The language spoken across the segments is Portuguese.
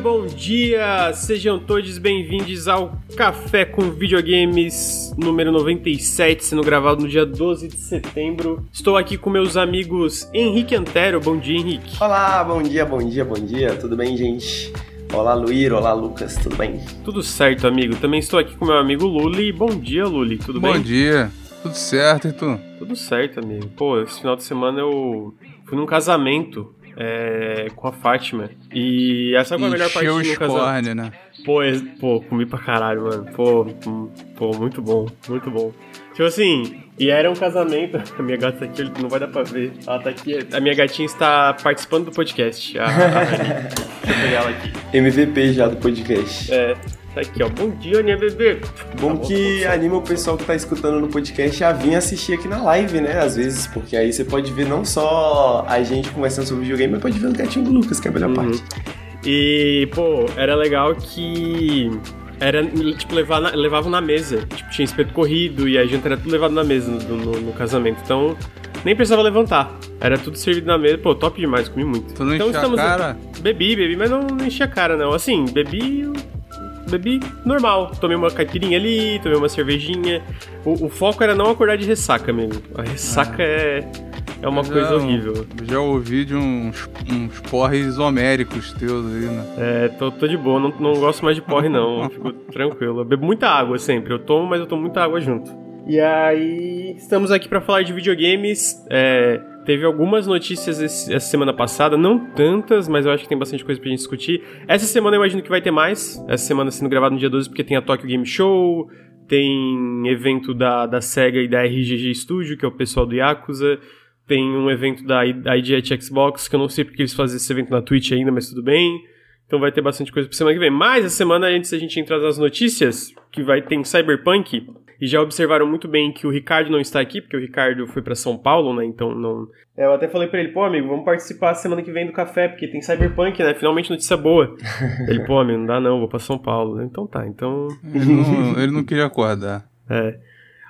bom dia! Sejam todos bem-vindos ao Café com Videogames número 97, sendo gravado no dia 12 de setembro. Estou aqui com meus amigos Henrique Antero. Bom dia, Henrique. Olá, bom dia, bom dia, bom dia. Tudo bem, gente? Olá, Luir. Olá, Lucas. Tudo bem? Tudo certo, amigo. Também estou aqui com meu amigo Luli. Bom dia, Luli. Tudo bom bem? Bom dia. Tudo certo, e tu? Tudo certo, amigo. Pô, esse final de semana eu fui num casamento é, com a Fátima. E essa foi a melhor parte do casamento. né? Pô, é, pô, comi pra caralho, mano. Pô, hum, pô, muito bom, muito bom. Tipo assim, e era um casamento. A minha gata aqui, não vai dar pra ver. Ela tá aqui. A minha gatinha está participando do podcast. A, a Deixa eu pegar ela aqui. MVP já do podcast. É. Tá aqui, ó. Bom dia, Aninha Bebê. Bom tá que anima o pessoal que tá escutando no podcast a vir assistir aqui na live, né? Às vezes, porque aí você pode ver não só a gente conversando sobre videogame, mas pode ver o gatinho do Lucas, que é a melhor uhum. parte. E, pô, era legal que era, tipo, levar na, levavam na mesa. Tipo, tinha espeto corrido e a gente era tudo levado na mesa no, no, no, casamento. Então, nem precisava levantar. Era tudo servido na mesa. Pô, top demais, comi muito. Tu não então, estamos... a cara? Bebi, bebi, mas não, não enchi a cara, não. Assim, bebi bebi normal. Tomei uma caipirinha ali, tomei uma cervejinha. O, o foco era não acordar de ressaca mesmo. A ressaca ah. é, é uma já, coisa horrível. Já ouvi de uns, uns porres homéricos teus aí, né? É, tô, tô de boa. Não, não gosto mais de porre, não. Fico tranquilo. Eu bebo muita água sempre. Eu tomo, mas eu tomo muita água junto. E aí, estamos aqui para falar de videogames. É, Teve algumas notícias esse, essa semana passada, não tantas, mas eu acho que tem bastante coisa pra gente discutir. Essa semana eu imagino que vai ter mais. Essa semana sendo gravado no dia 12 porque tem a Tokyo Game Show, tem evento da, da SEGA e da RGG Studio, que é o pessoal do Yakuza. Tem um evento da IGH Xbox, que eu não sei porque eles fazem esse evento na Twitch ainda, mas tudo bem. Então vai ter bastante coisa pra semana que vem. Mas essa semana, antes da gente entrar nas notícias, que vai ter Cyberpunk, e já observaram muito bem que o Ricardo não está aqui, porque o Ricardo foi para São Paulo, né? Então não. É, eu até falei para ele, pô, amigo, vamos participar semana que vem do café, porque tem Cyberpunk, né? Finalmente notícia boa. ele, pô, amigo, não dá não, vou para São Paulo. Então tá, então. Ele não, ele não queria acordar. É.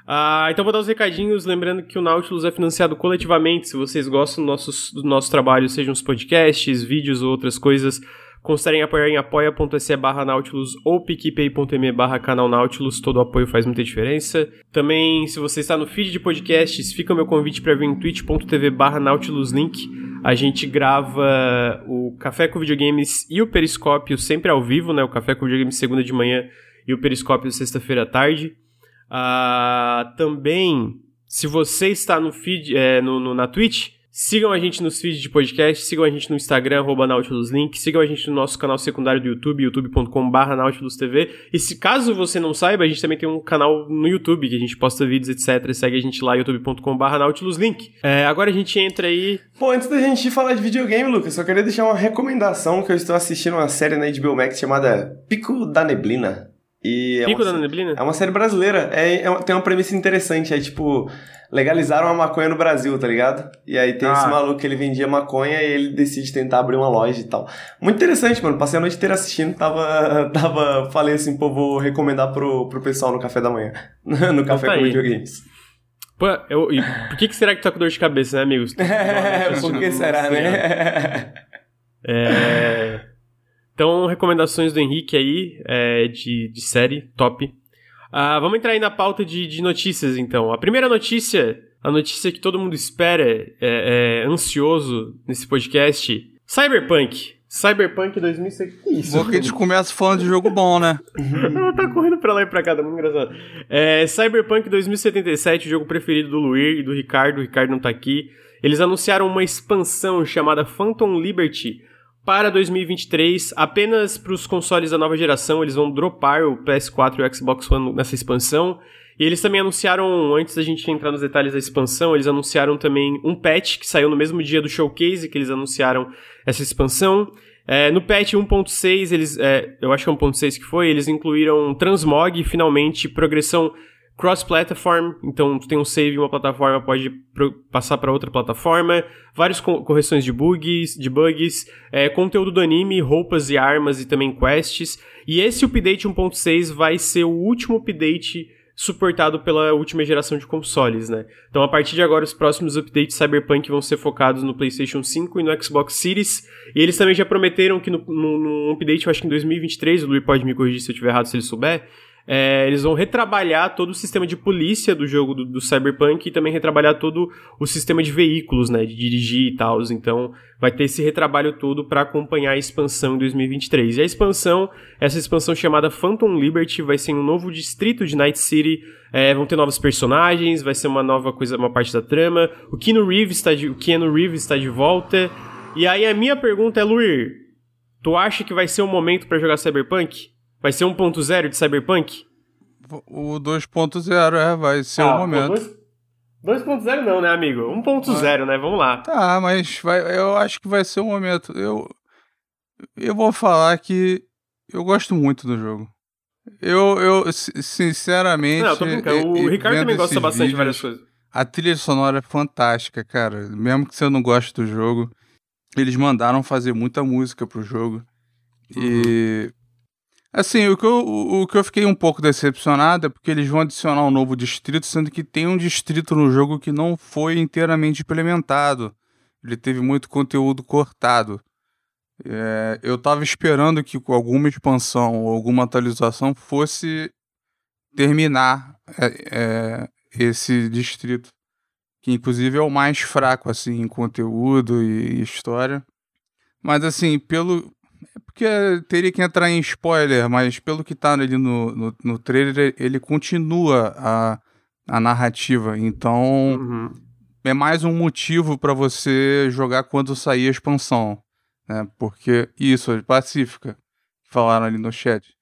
Ah, então vou dar os recadinhos, lembrando que o Nautilus é financiado coletivamente. Se vocês gostam do nosso, do nosso trabalho, sejam os podcasts, vídeos ou outras coisas, Considerem apoiar em apoia.se barra Nautilus ou picpay.me barra canal Nautilus, todo apoio faz muita diferença. Também, se você está no feed de podcasts, fica o meu convite para vir em twitch.tv barra Nautilus Link. A gente grava o Café com Videogames e o Periscópio sempre ao vivo, né? O Café com Videogames segunda de manhã e o Periscópio sexta-feira à tarde. Uh, também, se você está no feed, é, no, no, na Twitch, Sigam a gente nos feeds de podcast, sigam a gente no Instagram, NautilusLink, sigam a gente no nosso canal secundário do YouTube, youtube.com.br NautilusTV. E se caso você não saiba, a gente também tem um canal no YouTube, que a gente posta vídeos, etc. Segue a gente lá, youtube.com.br NautilusLink. É, agora a gente entra aí... Pô, antes da gente falar de videogame, Lucas, só queria deixar uma recomendação que eu estou assistindo uma série na HBO Max chamada Pico da Neblina. E é Pico uma, da Neblina? É uma série brasileira. É, é, tem uma premissa interessante. É tipo legalizaram a maconha no Brasil, tá ligado? E aí tem ah. esse maluco que ele vendia maconha e ele decide tentar abrir uma loja e tal. Muito interessante, mano. Passei a noite inteira assistindo, tava. tava falei assim, pô, vou recomendar pro, pro pessoal no café da manhã. no café tá com videogames. Pô, eu, por que, que será que tá com dor de cabeça, né, amigos? É, por que será, né? é. Então, recomendações do Henrique aí, é, de, de série, top. Uh, vamos entrar aí na pauta de, de, notícias, então. A primeira notícia, a notícia que todo mundo espera, é, é ansioso nesse podcast: Cyberpunk. Cyberpunk 2006. Que isso? Porque a gente começa falando de jogo bom, né? Ela tá correndo pra lá e pra cá, tá muito engraçado. É, Cyberpunk 2077, o jogo preferido do Luir e do Ricardo. O Ricardo não tá aqui. Eles anunciaram uma expansão chamada Phantom Liberty para 2023, apenas para os consoles da nova geração, eles vão dropar o PS4 e o Xbox One nessa expansão. E eles também anunciaram, antes da gente entrar nos detalhes da expansão, eles anunciaram também um patch que saiu no mesmo dia do showcase que eles anunciaram essa expansão. É, no patch 1.6, eles, é, eu acho que é 1.6 que foi, eles incluíram transmog, finalmente, progressão cross-platform, então tu tem um save em uma plataforma, pode passar para outra plataforma, várias co correções de bugs, de bugs é, conteúdo do anime, roupas e armas e também quests. E esse update 1.6 vai ser o último update suportado pela última geração de consoles, né? Então, a partir de agora, os próximos updates Cyberpunk vão ser focados no PlayStation 5 e no Xbox Series. E eles também já prometeram que no, no, no update, eu acho que em 2023, o Luiz pode me corrigir se eu estiver errado, se ele souber, é, eles vão retrabalhar todo o sistema de polícia do jogo do, do, Cyberpunk e também retrabalhar todo o sistema de veículos, né, de dirigir e tal. Então, vai ter esse retrabalho todo para acompanhar a expansão em 2023. E a expansão, essa expansão chamada Phantom Liberty, vai ser um novo distrito de Night City. É, vão ter novos personagens, vai ser uma nova coisa, uma parte da trama. O Keanu Reeves está de, o Keanu Reeves está de volta. E aí a minha pergunta é, Luir, tu acha que vai ser o um momento para jogar Cyberpunk? Vai ser 1.0 de Cyberpunk? O 2.0, é, vai ser ah, o momento. 2.0 não, né, amigo? 1.0, ah. né? Vamos lá. Tá, mas vai, eu acho que vai ser o momento. Eu, eu vou falar que eu gosto muito do jogo. Eu, eu sinceramente. Não, eu tô brincando. O Ricardo também gosta bastante vídeos, de várias coisas. A trilha sonora é fantástica, cara. Mesmo que você não goste do jogo, eles mandaram fazer muita música pro jogo. Uhum. E Assim, o que, eu, o que eu fiquei um pouco decepcionado é porque eles vão adicionar um novo distrito, sendo que tem um distrito no jogo que não foi inteiramente implementado. Ele teve muito conteúdo cortado. É, eu estava esperando que com alguma expansão ou alguma atualização fosse terminar é, é, esse distrito, que inclusive é o mais fraco assim em conteúdo e história. Mas assim, pelo porque teria que entrar em spoiler, mas pelo que tá ali no, no, no trailer, ele continua a, a narrativa. Então, uhum. é mais um motivo para você jogar quando sair a expansão. Né? Porque, isso, Pacífica, falaram ali no chat.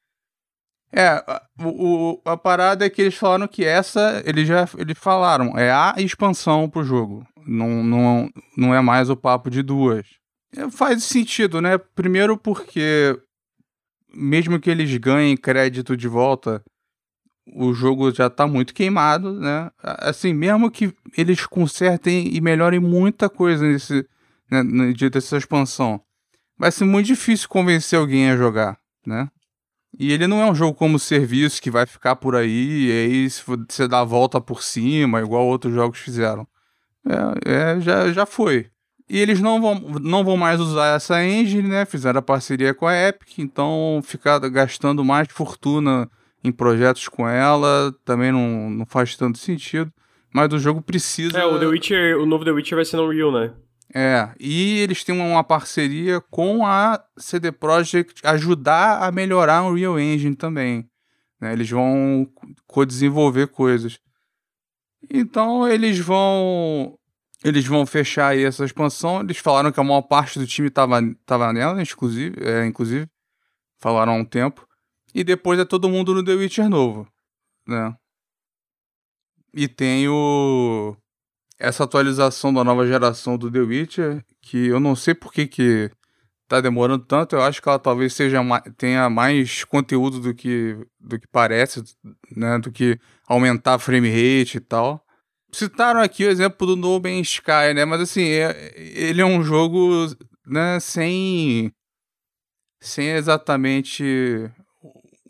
É, o, o, a parada é que eles falaram que essa, eles já eles falaram, é a expansão pro jogo. Não, não, não é mais o papo de duas. É, faz sentido, né? Primeiro porque mesmo que eles ganhem crédito de volta, o jogo já tá muito queimado, né? Assim, mesmo que eles consertem e melhorem muita coisa nesse né, no dia dessa expansão, vai ser muito difícil convencer alguém a jogar, né? E ele não é um jogo como serviço que vai ficar por aí e aí você dá a volta por cima, igual outros jogos fizeram. É, é já, já foi. E eles não vão, não vão mais usar essa engine, né? Fizeram a parceria com a Epic, então ficar gastando mais fortuna em projetos com ela também não, não faz tanto sentido. Mas o jogo precisa. É, o The Witcher, o novo The Witcher vai ser no Unreal, né? É, e eles têm uma parceria com a CD Projekt ajudar a melhorar o Unreal Engine também. Né? Eles vão co-desenvolver coisas. Então eles vão eles vão fechar aí essa expansão. Eles falaram que a maior parte do time tava, tava nela, inclusive, é, inclusive. Falaram há um tempo. E depois é todo mundo no The Witcher novo, né? E tem o... Essa atualização da nova geração do The Witcher, que eu não sei por que que tá demorando tanto. Eu acho que ela talvez seja tenha mais conteúdo do que, do que parece, né? Do que aumentar frame rate e tal. Citaram aqui o exemplo do No Man's Sky, né? Mas assim, é, ele é um jogo, né, sem sem exatamente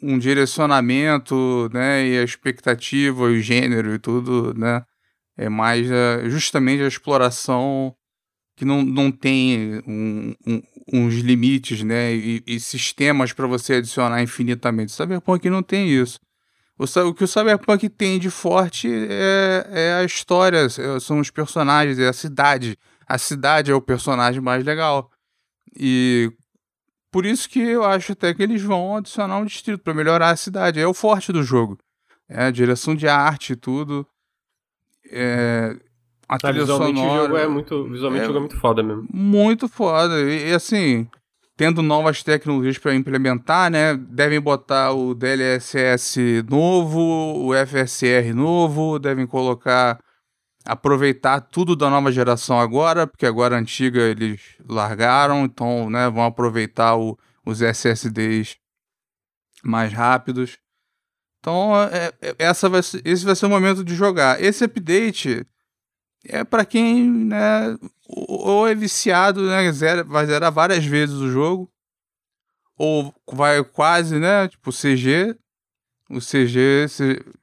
um direcionamento, né, e a expectativa, o gênero e tudo, né? É mais uh, justamente a exploração que não, não tem um, um, uns limites, né, e, e sistemas para você adicionar infinitamente. Cyberpunk não tem isso. O, que o Cyberpunk tem de forte é, é a história, é, são os personagens, é a cidade. A cidade é o personagem mais legal. E por isso que eu acho até que eles vão adicionar um distrito para melhorar a cidade. É o forte do jogo. É a direção de arte e tudo. É, a tá, visualmente sonora, o jogo é muito. Visualmente é, o jogo é muito foda mesmo. Muito foda. E, e assim, tendo novas tecnologias para implementar, né? Devem botar o DLSS novo, o FSR novo, devem colocar aproveitar tudo da nova geração agora, porque agora a antiga eles largaram, então, né, vão aproveitar o, os SSDs mais rápidos. Então, é, é, essa vai esse vai ser o momento de jogar. Esse update é para quem, né, ou é viciado, né, zera, vai zerar várias vezes o jogo, ou vai quase, né, tipo CG, O CG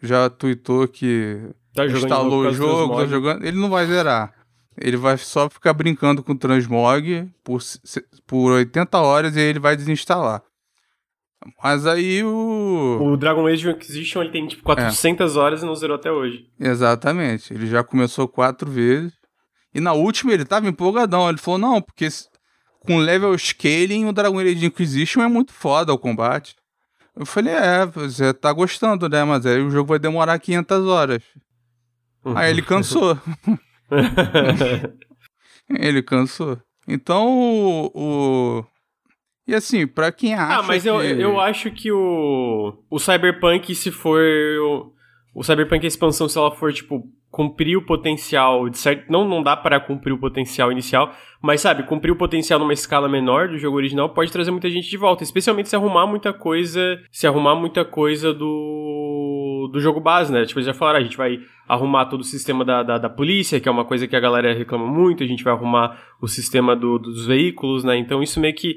já tweetou que tá instalou o jogo, tá jogando. Ele não vai zerar. Ele vai só ficar brincando com o transmog por, por 80 horas e aí ele vai desinstalar. Mas aí o. O Dragon Age Inquisition ele tem tipo 400 é. horas e não zerou até hoje. Exatamente. Ele já começou quatro vezes. E na última ele tava empolgadão. Ele falou: não, porque com level scaling o Dragon Age Inquisition é muito foda o combate. Eu falei: é, você tá gostando, né? Mas aí o jogo vai demorar 500 horas. aí ele cansou. ele cansou. Então o, o e assim, pra quem ah, acha. Ah, mas que... eu, eu acho que o. O Cyberpunk, se for. O, o Cyberpunk, a expansão, se ela for, tipo, cumprir o potencial de certo. Não, não dá para cumprir o potencial inicial, mas sabe, cumprir o potencial numa escala menor do jogo original pode trazer muita gente de volta. Especialmente se arrumar muita coisa. Se arrumar muita coisa do. do jogo base, né? Tipo, eles já falaram, a gente vai arrumar todo o sistema da, da, da, polícia, que é uma coisa que a galera reclama muito, a gente vai arrumar o sistema do, dos veículos, né? Então isso meio que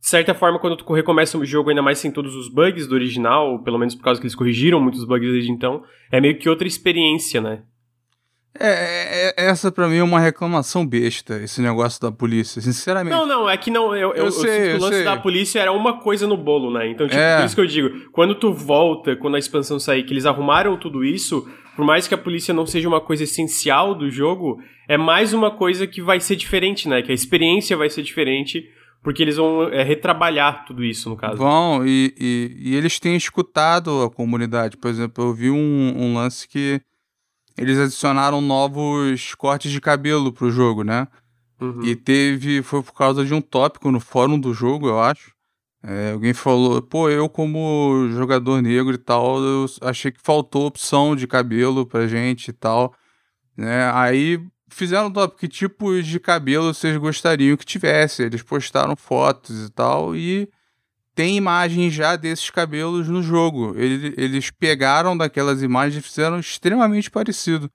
de certa forma, quando tu recomeça o jogo, ainda mais sem todos os bugs do original, pelo menos por causa que eles corrigiram muitos bugs desde então, é meio que outra experiência, né? É, é, é essa para mim é uma reclamação besta, esse negócio da polícia, sinceramente. Não, não, é que não. Eu, eu, eu sei, o lance sei. da polícia era uma coisa no bolo, né? Então, tipo, é. por isso que eu digo, quando tu volta, quando a expansão sair, que eles arrumaram tudo isso, por mais que a polícia não seja uma coisa essencial do jogo, é mais uma coisa que vai ser diferente, né? Que a experiência vai ser diferente porque eles vão é, retrabalhar tudo isso, no caso. Vão, e, e, e, eles têm escutado a comunidade. Por exemplo, eu vi um, um, lance que eles adicionaram novos cortes de cabelo pro jogo, né? Uhum. E teve. Foi por causa de um tópico no fórum do jogo, eu acho. É, alguém falou, pô, eu como jogador negro e tal, eu achei que faltou opção de cabelo pra gente e tal. Né? Aí fizeram top que tipos de cabelo vocês gostariam que tivesse. Eles postaram fotos e tal e tem imagens já desses cabelos no jogo. Eles, eles pegaram daquelas imagens e fizeram extremamente parecido.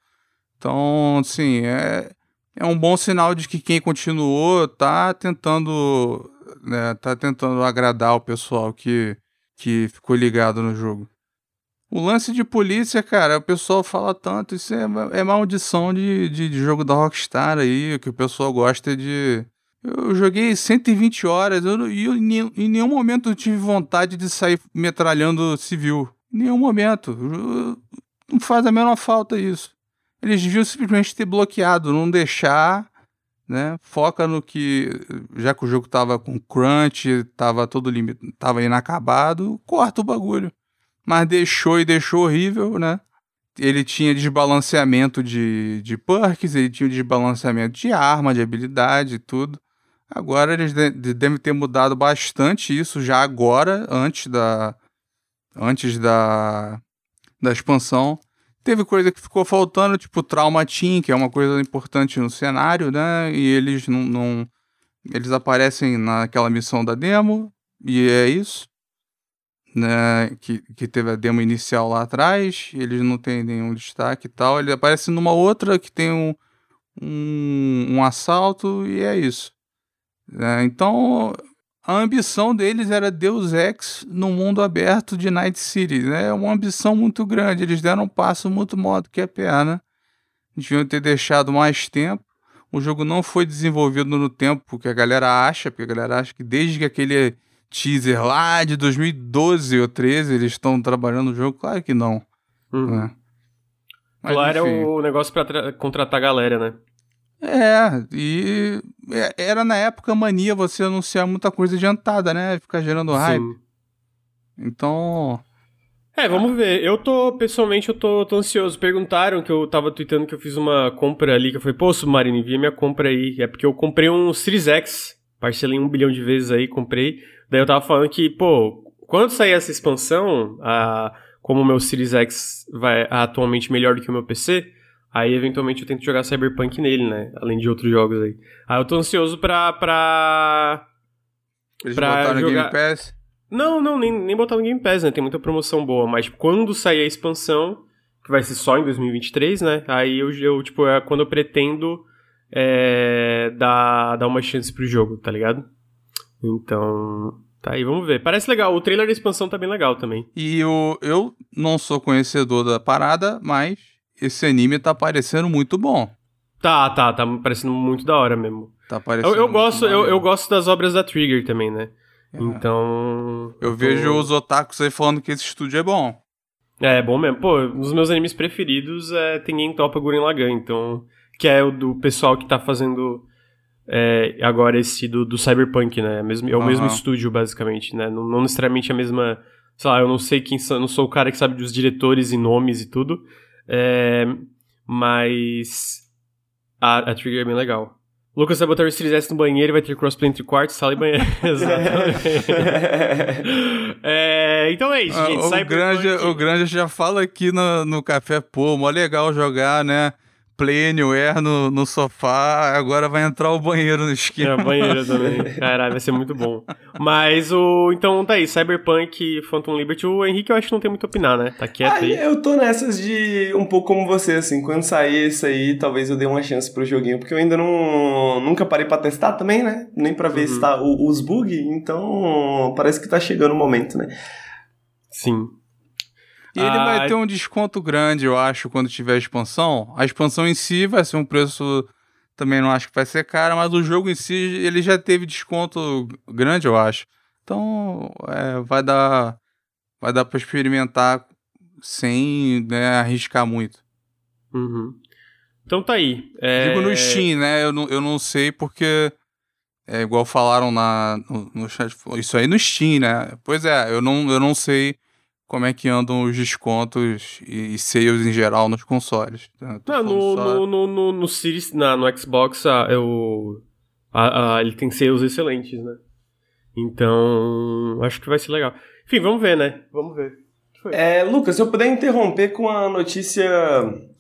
Então, assim, é, é um bom sinal de que quem continuou tá tentando, né, tá tentando agradar o pessoal que, que ficou ligado no jogo. O lance de polícia, cara, o pessoal fala tanto, isso é, é maldição de, de, de, jogo da Rockstar aí, que o pessoal gosta de. Eu joguei 120 horas eu, e eu, em nenhum momento eu tive vontade de sair metralhando civil. Em nenhum momento. Eu, não faz a menor falta isso. Eles deviam simplesmente ter bloqueado, não deixar, né? Foca no que. Já que o jogo tava com crunch, tava todo limite, tava inacabado, corta o bagulho mas deixou e deixou horrível, né? Ele tinha desbalanceamento de, de perks, ele tinha desbalanceamento de arma, de habilidade e tudo. Agora eles de, devem ter mudado bastante isso já agora, antes da antes da, da expansão. Teve coisa que ficou faltando, tipo Trauma Team, que é uma coisa importante no cenário, né? E eles não, não eles aparecem naquela missão da demo e é isso né, que, que teve a demo inicial lá atrás, eles não têm nenhum destaque e tal. Ele aparece numa outra que tem um, um, um assalto e é isso. É, então, a ambição deles era Deus Ex no mundo aberto de Night City. Né? É uma ambição muito grande. Eles deram um passo muito maior do que a perna. Deviam ter deixado mais tempo. O jogo não foi desenvolvido no tempo que a galera acha, porque a galera acha que desde que aquele teaser lá de 2012 ou 13, eles estão trabalhando no jogo? Claro que não. Uhum. Né? Mas, claro, enfim. é o negócio para contratar a galera, né? É, e é, era na época mania você anunciar muita coisa adiantada, né? Ficar gerando hype. Sim. Então. É, vamos ver. Eu tô, pessoalmente, eu tô, tô, ansioso. Perguntaram que eu tava tweetando que eu fiz uma compra ali, que eu falei, pô, Submarino, envia minha compra aí. É porque eu comprei um Series X, parcelei um bilhão de vezes aí, comprei. Daí eu tava falando que, pô, quando sair essa expansão, a, como o meu Series X vai atualmente melhor do que o meu PC, aí eventualmente eu tento jogar Cyberpunk nele, né? Além de outros jogos aí. Aí eu tô ansioso pra. pra. Eles pra jogar... no Game Pass? Não, não, nem, nem botar no Game Pass, né? Tem muita promoção boa, mas quando sair a expansão, que vai ser só em 2023, né? Aí eu, eu tipo, é quando eu pretendo é, dar, dar uma chance pro jogo, tá ligado? Então. Tá aí, vamos ver. Parece legal. O trailer da expansão tá bem legal também. E eu, eu não sou conhecedor da parada, mas esse anime tá parecendo muito bom. Tá, tá, tá parecendo muito da hora mesmo. Tá parecendo eu, eu gosto, eu, eu gosto das obras da Trigger também, né? É. Então. Eu, vejo os otakus aí falando que esse estúdio é bom. É, é bom mesmo. Pô, um dos meus animes preferidos é Tengen Topa Guren Lagann, então. Que é o do pessoal que tá fazendo é, agora esse do, do Cyberpunk, né? É, mesmo, é o uhum. mesmo estúdio, basicamente, né? Não, não, necessariamente a mesma. Sei lá, eu não sei quem são, não sou o cara que sabe dos diretores e nomes e tudo. É, mas. A, a Trigger é bem legal. Lucas vai botar o Series S no banheiro e vai ter crossplay entre quarto, sala e banheiro. Exatamente. é, então é isso, ah, gente. O, grande, o Grande já fala aqui no, no café, pô, mó legal jogar, né? Play anywhere no, no sofá, agora vai entrar o banheiro no esquema. É, o banheiro também. Caralho, vai ser muito bom. Mas o. Então tá aí, Cyberpunk Phantom Liberty, o Henrique eu acho que não tem muito a opinar, né? Tá quieto aí. aí. Eu tô nessas de um pouco como você, assim. Quando sair esse aí, talvez eu dê uma chance pro joguinho, porque eu ainda não. Nunca parei pra testar também, né? Nem pra ver uhum. se tá o, os bugs, então parece que tá chegando o momento, né? Sim. E ele ah, vai ter um desconto grande, eu acho, quando tiver a expansão. A expansão em si vai ser um preço. Também não acho que vai ser caro, mas o jogo em si ele já teve desconto grande, eu acho. Então é, vai dar. Vai dar pra experimentar sem né, arriscar muito. Uhum. Então tá aí. É... Digo no Steam, né? Eu não, eu não sei porque. É igual falaram na, no, no chat. Isso aí no Steam, né? Pois é, eu não, eu não sei como é que andam os descontos e, sales em geral nos consoles. Né? Não, no, só... no, no, no, no, Series, na, no Xbox, a, eu, a, a, ele tem sales excelentes, né? Então, acho que vai ser legal. Enfim, vamos ver, né? Vamos ver. É, Lucas, se eu puder interromper com uma notícia,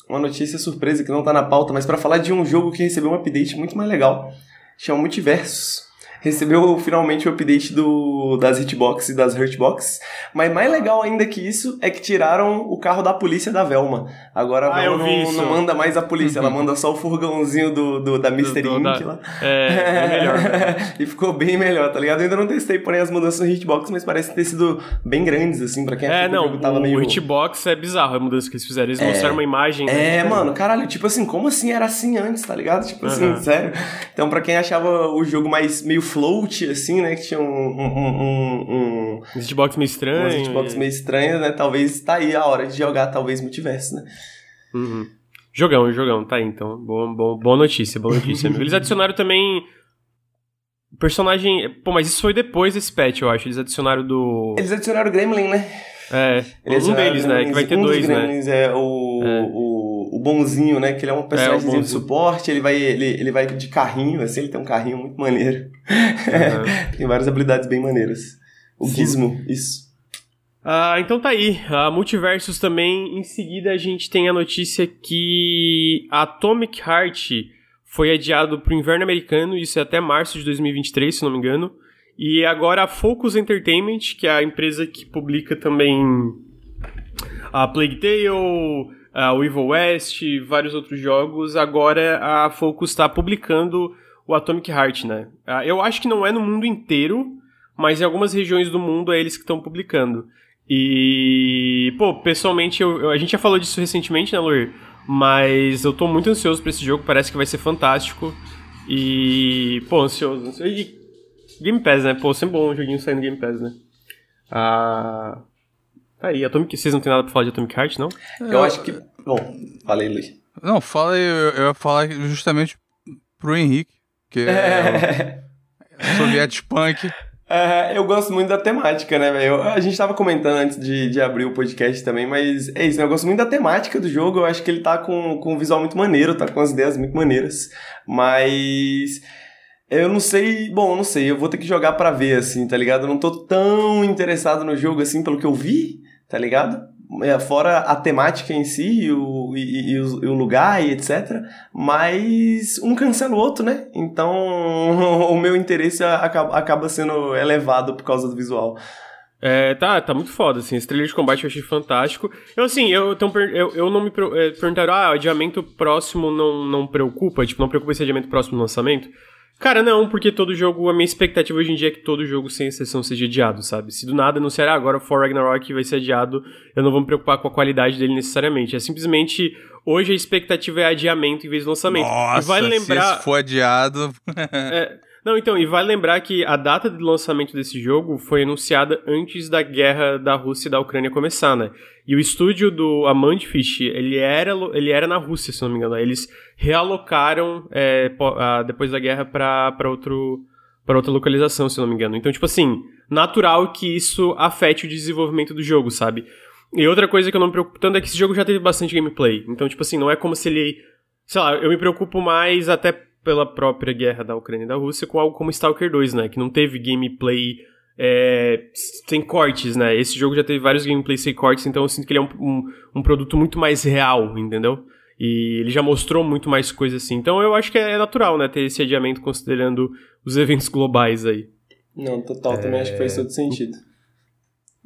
uma notícia surpresa que não tá na pauta, mas para falar de um jogo que recebeu um update muito mais legal, chama Multiversos recebeu finalmente o update do, das hitbox e das hurtbox. Mas mais legal ainda que isso é que tiraram o carro da polícia da Velma. Agora a ah, Velma não, não, manda mais a polícia, ela manda só o furgãozinho do, do da Mr. Do, Inc. Da... Lá. É, é melhor. Né? e ficou bem melhor, tá ligado? Eu ainda não testei, porém, as mudanças no hitbox, mas parece ter sido bem grandes, assim, pra quem é, não, que o jogo tava o meio... o hitbox é bizarro a mudança que eles fizeram. Eles é, mostraram uma imagem. Né? É, mano, caralho, tipo assim, como assim era assim antes, tá ligado? Tipo assim, uhum. sério. Então, pra quem achava o jogo mais meio float, assim, né? Que tinha um. um, um, um hitbox meio estranho. Um hitbox meio estranho, né? Talvez tá aí a hora de jogar, talvez, multiverso, né? Uhum. Jogão, jogão, tá aí então. Boa, boa, boa notícia, boa notícia. Eles adicionaram também. Personagem. Pô, mas isso foi depois desse patch, eu acho. Eles adicionaram do. Eles adicionaram o Gremlin, né? É, Eles um deles, né? Que vai ter um dois, né? É o, é o, o bonzinho, né? Que ele é um personagem é, de suporte, ele vai, ele, ele vai de carrinho, assim, ele tem um carrinho muito maneiro. Uhum. tem várias habilidades bem maneiras. O Sim. Gizmo, isso. Ah, então tá aí. A Multiversus também. Em seguida, a gente tem a notícia que a Atomic Heart foi adiado pro inverno americano, isso é até março de 2023, se não me engano. E agora a Focus Entertainment, que é a empresa que publica também a Plague Tale, o Evil West, vários outros jogos, agora a Focus está publicando o Atomic Heart, né? Ah, eu acho que não é no mundo inteiro, mas em algumas regiões do mundo é eles que estão publicando. E, pô, pessoalmente, eu, eu, a gente já falou disso recentemente, né, Luir? Mas eu tô muito ansioso pra esse jogo, parece que vai ser fantástico. E, pô, ansioso. ansioso. E Game Pass, né? Pô, sempre bom um joguinho saindo Game Pass, né? Ah. Tá aí, Atomic, vocês não tem nada pra falar de Atomic Heart, não? Eu acho que. Bom, falei, Luiz. Não, fala aí, eu, eu ia falar justamente pro Henrique, que é. é Soviet Punk. É, eu gosto muito da temática, né, velho? A gente tava comentando antes de, de abrir o podcast também, mas é isso, né? Eu gosto muito da temática do jogo. Eu acho que ele tá com, com um visual muito maneiro, tá com as ideias muito maneiras. Mas. Eu não sei, bom, eu não sei, eu vou ter que jogar para ver, assim, tá ligado? Eu não tô tão interessado no jogo, assim, pelo que eu vi, tá ligado? É, fora a temática em si, e o, e, e, e o lugar e etc. Mas um cancela o outro, né? Então o meu interesse acaba, acaba sendo elevado por causa do visual. É, tá, tá muito foda, assim, trailer de combate eu achei fantástico. Eu, assim, eu, então, eu, eu não me é, perguntaram, ah, adiamento próximo não, não preocupa? Tipo, não preocupa esse adiamento próximo do lançamento? Cara, não, porque todo jogo, a minha expectativa hoje em dia é que todo jogo, sem exceção, seja adiado, sabe? Se do nada anunciar, ah, agora For Ragnarok vai ser adiado, eu não vou me preocupar com a qualidade dele necessariamente. É simplesmente, hoje a expectativa é adiamento em vez de lançamento. Nossa, e vai lembrar... se for adiado... é, não, então, e vai lembrar que a data de lançamento desse jogo foi anunciada antes da guerra da Rússia e da Ucrânia começar, né? E o estúdio do Amandfish, ele era, ele era na Rússia, se não me engano. Eles realocaram é, depois da guerra para outro para outra localização, se não me engano. Então, tipo assim, natural que isso afete o desenvolvimento do jogo, sabe? E outra coisa que eu não me preocupo tanto é que esse jogo já teve bastante gameplay. Então, tipo assim, não é como se ele. Sei lá, eu me preocupo mais até pela própria guerra da Ucrânia e da Rússia com algo como Stalker 2, né? Que não teve gameplay é, sem cortes, né? Esse jogo já teve vários gameplays sem cortes, então eu sinto que ele é um, um, um, produto muito mais real, entendeu? E ele já mostrou muito mais coisas assim. Então eu acho que é natural, né? Ter esse adiamento considerando os eventos globais aí. Não, total, também acho que faz todo sentido.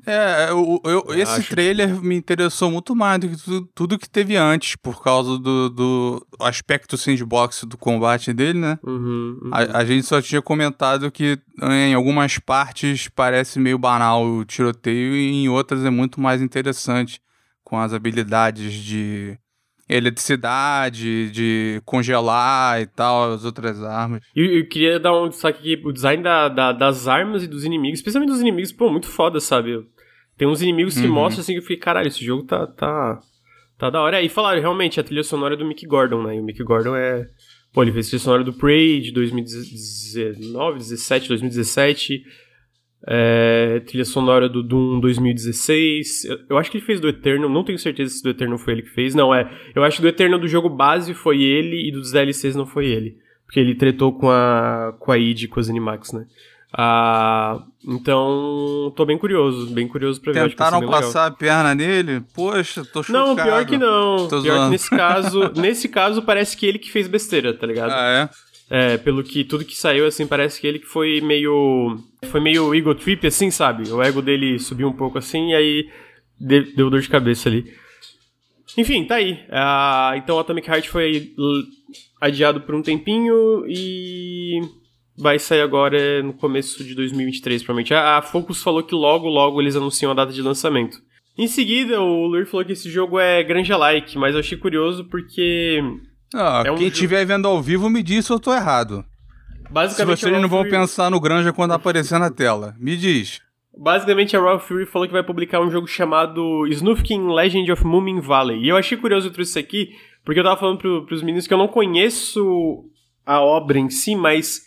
É, eu, eu, eu esse acho... trailer me interessou muito mais do que tudo, tudo que teve antes, por causa do, do aspecto sandbox do combate dele, né? Uhum, uhum. A, a, gente só tinha comentado que em algumas partes parece meio banal o tiroteio e em outras é muito mais interessante, com as habilidades de eletricidade, de congelar e tal, as outras armas. E eu, eu, queria dar um destaque aqui, o design da, da, das armas e dos inimigos, especialmente dos inimigos, pô, muito foda, sabe? Tem uns inimigos que uhum. mostram assim que eu fiquei, caralho, esse jogo tá, tá, tá da hora. E falaram, realmente, a trilha sonora é do Mick Gordon, né? E o Mick Gordon é. Pô, ele fez a trilha sonora do Prey de 2019, 17, 2017. É, trilha sonora do Doom 2016. Eu, eu, acho que ele fez do Eternal, não tenho certeza se do Eternal foi ele que fez. Não, é. Eu acho que do Eternal do jogo base foi ele e dos DLCs não foi ele. Porque ele tretou com a, com a id com as Animax, né? Ah, então, tô bem curioso, bem curioso pra ver. Tentaram passar legal. a perna nele? Poxa, tô chocado. Não, pior que não. Tô pior zoando. que nesse caso, nesse caso parece que ele que fez besteira, tá ligado? Ah, é? É, pelo que tudo que saiu, assim, parece que ele que foi meio. Foi meio ego trip, assim, sabe? O ego dele subiu um pouco assim e aí deu dor de cabeça ali. Enfim, tá aí. Uh, então Atomic Heart foi adiado por um tempinho e vai sair agora no começo de 2023, provavelmente. A, a Focus falou que logo, logo eles anunciam a data de lançamento. Em seguida, o Lur falou que esse jogo é Granja-like, mas eu achei curioso porque ah, é um quem estiver vendo ao vivo me diz se eu tô errado. Basicamente, se vocês não vão Fury... pensar no Granja quando aparecer na tela. Me diz. Basicamente, a Raw Fury falou que vai publicar um jogo chamado Snufkin Legend of Moomin Valley. E eu achei curioso eu trouxe isso aqui, porque eu tava falando pro, pros meninos que eu não conheço a obra em si, mas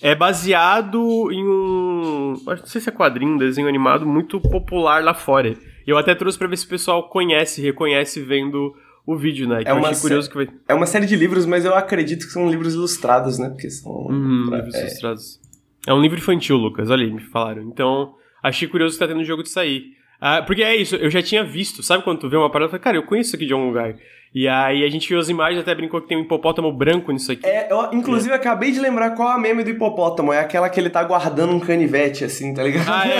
é baseado em um. Não sei se é quadrinho, um desenho animado muito popular lá fora. Eu até trouxe pra ver se o pessoal conhece, reconhece vendo o vídeo, né? Que é eu achei curioso que vai... É uma série de livros, mas eu acredito que são livros ilustrados, né? Porque são. Uhum, pra... livros é... ilustrados. É um livro infantil, Lucas, olha aí, me falaram. Então, achei curioso que tá tendo um jogo de sair. Ah, porque é isso, eu já tinha visto, sabe quando tu vê uma parada e fala, cara, eu conheço isso aqui de algum lugar. E aí a gente viu as imagens, até brincou que tem um hipopótamo branco nisso aqui. É, eu inclusive é. acabei de lembrar qual é a meme do hipopótamo. É aquela que ele tá guardando um canivete, assim, tá ligado? Ah, é,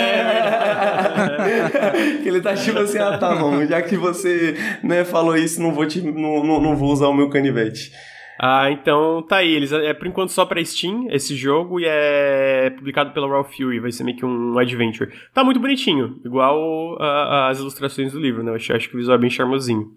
é que ele tá tipo assim, ah, tá bom, já que você né, falou isso, não vou, te, não, não, não vou usar o meu canivete. Ah, então tá aí. Eles, é por enquanto só pra Steam esse jogo e é publicado pela Raw Fury. Vai ser meio que um adventure. Tá muito bonitinho, igual a, as ilustrações do livro, né? Eu acho, acho que o visual é bem charmosinho.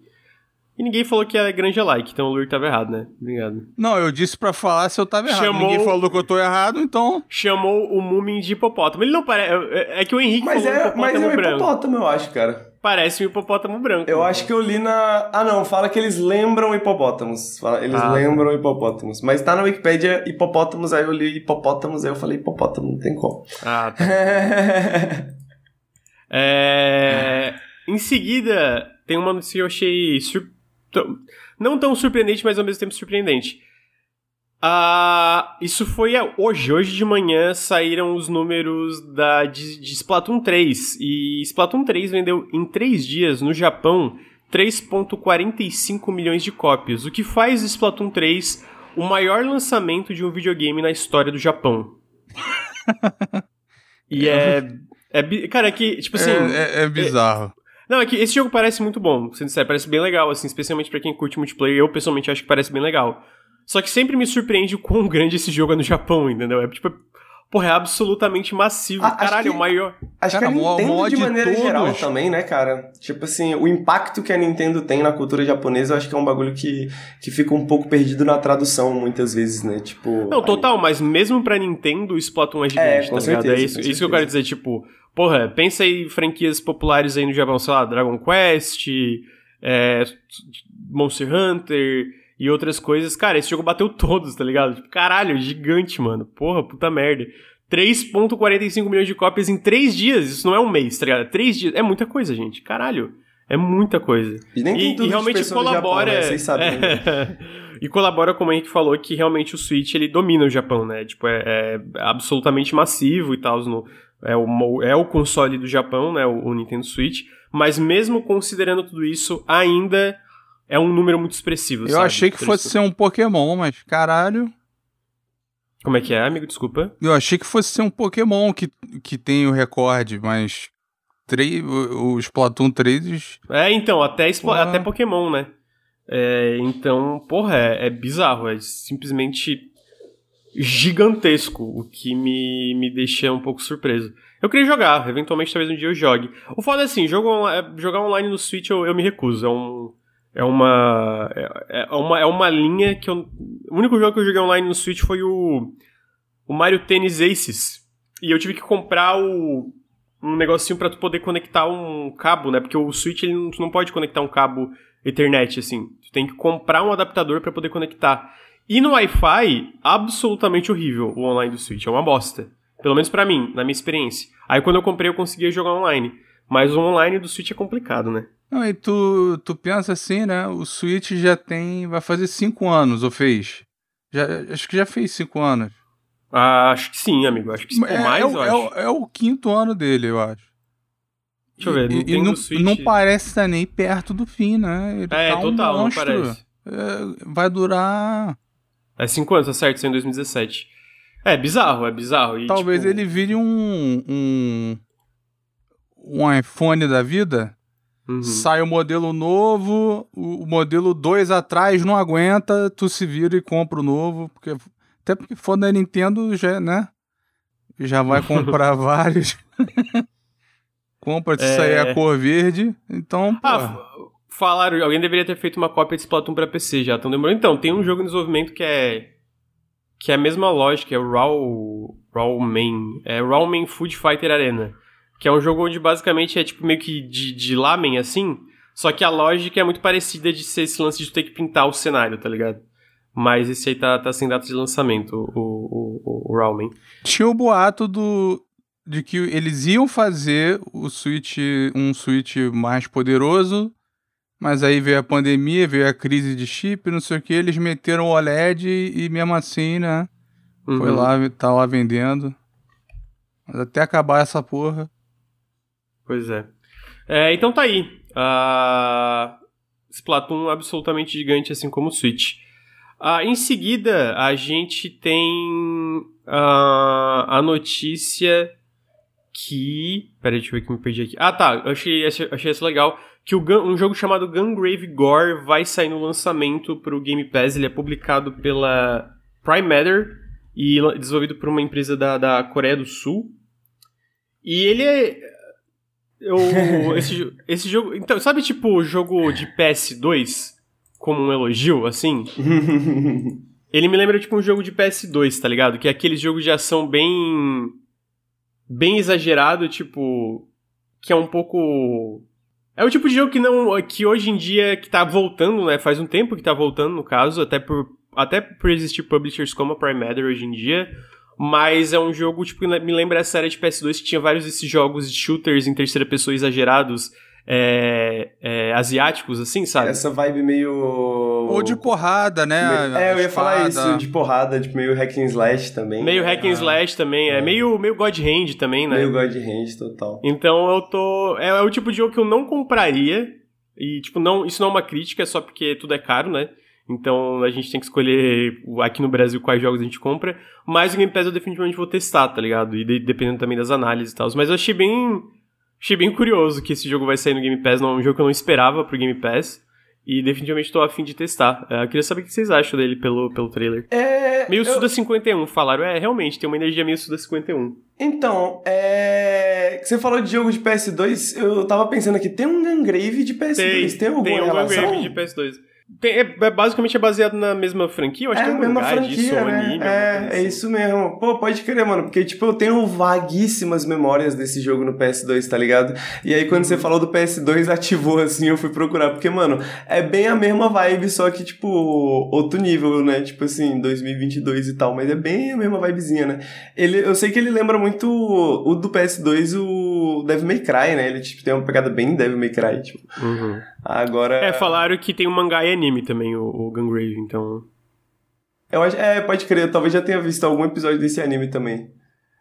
E ninguém falou que é grande like, então o Lur tava errado, né? Obrigado. Não, eu disse pra falar se eu tava errado. Chamou... Ninguém falou que eu tô errado, então. Chamou o Mumin de hipopótamo. Ele não parece. É, é que o Henrique mas falou é, hipopótamo mas é um branco. hipopótamo, eu acho, cara. Parece um hipopótamo branco. Eu acho que eu li na. Ah, não, fala que eles lembram hipopótamos. Eles ah, lembram hipopótamos. Mas tá na Wikipedia hipopótamos, aí eu li hipopótamos, aí eu falei hipopótamo, não tem como. Ah, tá. é... Em seguida, tem uma notícia que eu achei sur não tão surpreendente, mas ao mesmo tempo surpreendente. Ah, isso foi hoje. Hoje de manhã saíram os números da, de, de Splatoon 3. E Splatoon 3 vendeu em 3 dias no Japão 3,45 milhões de cópias, o que faz Splatoon 3 o maior lançamento de um videogame na história do Japão. e é, é. Cara, é que, tipo assim. É, é, é bizarro. Não, é que esse jogo parece muito bom, sendo sério, parece bem legal, assim, especialmente para quem curte multiplayer. Eu pessoalmente acho que parece bem legal. Só que sempre me surpreende o quão grande esse jogo é no Japão, entendeu? É tipo, porra, é absolutamente massivo. Ah, Caralho, é o maior. Acho cara, que a Nintendo, de maneira de geral, também, né, cara? Tipo assim, o impacto que a Nintendo tem na cultura japonesa, eu acho que é um bagulho que, que fica um pouco perdido na tradução, muitas vezes, né? Tipo. Não, total, aí... mas mesmo pra Nintendo, o Splatoon é gigante, é, tá certeza, ligado? É isso, isso que eu quero dizer, tipo. Porra, pensa aí franquias populares aí no Japão, sei lá, Dragon Quest, é, Monster Hunter e outras coisas. Cara, esse jogo bateu todos, tá ligado? Tipo, caralho, gigante, mano. Porra, puta merda. 3.45 milhões de cópias em 3 dias. Isso não é um mês, tá ligado? 3 dias. É muita coisa, gente. Caralho. É muita coisa. E, nem e, e realmente colabora. Japão, né? Vocês sabem. É, e colabora, como a gente falou, que realmente o Switch ele domina o Japão, né? Tipo, é, é absolutamente massivo e tal. É, o, é o console do Japão, né? O, o Nintendo Switch. Mas mesmo considerando tudo isso, ainda é um número muito expressivo. Eu sabe? achei que fosse ser um Pokémon, mas caralho. Como é que é, amigo? Desculpa. Eu achei que fosse ser um Pokémon que, que tem o recorde, mas. 3, o Splatoon 3. É, então, até, até Pokémon, né? É, então, porra, é, é, bizarro. É simplesmente gigantesco, o que me, me deixa um pouco surpreso. Eu queria jogar, eventualmente talvez um dia eu jogue. O foda é assim, jogo, é, jogar online no Switch eu, eu me recuso. É um. É uma, é, é, uma. É uma linha que eu. O único jogo que eu joguei online no Switch foi o. O Mario Tennis Aces. E eu tive que comprar o. Um negocinho para tu poder conectar um cabo, né? Porque o Switch ele não, tu não pode conectar um cabo Ethernet, assim. Tu tem que comprar um adaptador para poder conectar. E no Wi-Fi, absolutamente horrível o online do Switch. É uma bosta. Pelo menos para mim, na minha experiência. Aí quando eu comprei, eu conseguia jogar online. Mas o online do Switch é complicado, né? Não, e tu, tu pensa assim, né? O Switch já tem. Vai fazer cinco anos, ou fez? Já, acho que já fez cinco anos. Ah, acho que sim, amigo. Acho que. É, mais, é, o, é, o, é, o, quinto ano dele, eu acho. Deixa eu ver. E, não, Switch... não parece estar nem perto do fim, né? Ele é, tá total, monstro. não parece. É, vai durar. É cinco anos, tá certo? Isso é em 2017. É bizarro, é bizarro. E, Talvez tipo... ele vire um, um. um iPhone da vida. Uhum. Sai o modelo novo, o modelo 2 atrás não aguenta, tu se vira e compra o novo, porque até porque for da Nintendo já, né? Já vai comprar vários. Compra se é... sair a cor verde, então, Ah, falaram, alguém deveria ter feito uma cópia de Splatoon para PC já, estão demorando. Então, tem um jogo em desenvolvimento que é que é a mesma lógica, é o Raw, Raw Man, é Raw Man Food Fighter Arena, que é um jogo onde basicamente é tipo meio que de, de lamen assim, só que a lógica é muito parecida de ser esse lance de ter que pintar o cenário, tá ligado? Mas esse aí tá, tá sem data de lançamento, o, o, o, o Ramen. Tinha o boato do, de que eles iam fazer o Switch, um Switch mais poderoso, mas aí veio a pandemia, veio a crise de chip, não sei o que, eles meteram o OLED e mesmo assim, né? Uhum. Foi lá, tá lá vendendo. Mas até acabar essa porra. Pois é. é então tá aí. Uh, Splatoon absolutamente gigante, assim como o Switch. Uh, em seguida, a gente tem uh, a notícia que. Peraí, deixa eu ver que me perdi aqui. Ah, tá. Eu achei, achei, isso legal que o um jogo chamado Gungrave Gore vai sair no lançamento para o Game Pass. Ele é publicado pela Prime Matter e desenvolvido por uma empresa da, da Coreia do Sul. E ele é. Eu, esse, esse jogo. Então, sabe tipo o jogo de PS2? Como um elogio, assim? ele me lembra tipo um jogo de PS2, tá ligado? Que é aquele jogo de ação bem. bem exagerado, tipo. Que é um pouco é o tipo de jogo que não que hoje em dia que tá voltando, né? Faz um tempo que tá voltando, no caso, até por até por existir publishers como a Prime Matter hoje em dia. Mas é um jogo, tipo, me lembra a série de PS2 que tinha vários desses jogos de shooters em terceira pessoa exagerados é, é, asiáticos, assim, sabe? Essa vibe meio. Ou de porrada, né? Meio... É, eu ia falar isso, de porrada, tipo, meio hack and slash também. Meio hack and ah, slash também, é. é. meio, meio God Hand também, né? Meio God Hand, total. Então eu tô. É, é, o tipo de jogo que eu não compraria. E, tipo, não, isso não é uma crítica, é só porque tudo é caro, né? Então a gente tem que escolher aqui no Brasil quais jogos a gente compra. Mas o Game Pass eu definitivamente vou testar, tá ligado? E de, dependendo também das análises e tal. Mas eu achei bem Achei bem curioso que esse jogo vai sair no Game Pass, não um jogo que eu não esperava pro Game Pass. E definitivamente tô afim de testar. É, eu queria saber o que vocês acham dele pelo, pelo trailer. É. Meio eu... Suda 51, falaram. É, realmente, tem uma energia meio Suda 51. Então, é. Você falou de jogo de PS2, eu tava pensando aqui, tem um Gangrave de PS2, tem, tem alguma tem um relação? Gangrave de PS2. É, é, basicamente é baseado na mesma franquia, eu acho é, que é um mesma franquia, disso, um né? anime. É, assim. é isso mesmo. Pô, pode crer, mano, porque, tipo, eu tenho vaguíssimas memórias desse jogo no PS2, tá ligado? E aí, quando você falou do PS2, ativou, assim, eu fui procurar, porque, mano, é bem a mesma vibe, só que, tipo, outro nível, né? Tipo assim, 2022 e tal, mas é bem a mesma vibezinha, né? Ele, eu sei que ele lembra muito o do PS2, o Devil May Cry, né? Ele, tipo, tem uma pegada bem Devil May Cry, tipo. Uhum. Agora... É, falaram que tem um mangá e anime também, o, o Gungrave, então... Eu acho, é, pode crer, eu talvez já tenha visto algum episódio desse anime também.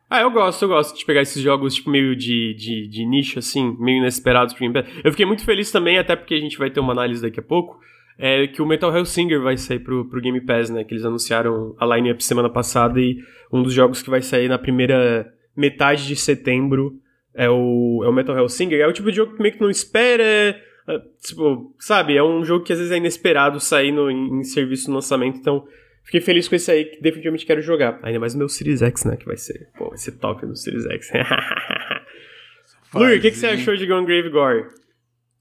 Ah, eu gosto, eu gosto de pegar esses jogos, tipo, meio de, de, de nicho, assim, meio inesperados pro Game Pass. Eu fiquei muito feliz também, até porque a gente vai ter uma análise daqui a pouco, é que o Metal Hellsinger vai sair pro, pro Game Pass, né? Que eles anunciaram a line-up semana passada e um dos jogos que vai sair na primeira metade de setembro é o, é o Metal Hellsinger. É o tipo de jogo que meio que não espera... É, tipo, sabe? É um jogo que às vezes é inesperado sair no, em, em serviço no lançamento, então... Fiquei feliz com esse aí, que definitivamente quero jogar. Ainda mais o meu Series X, né? Que vai ser. Pô, vai ser top no Series X. Lur, o que, que você achou de Gungrave Gore?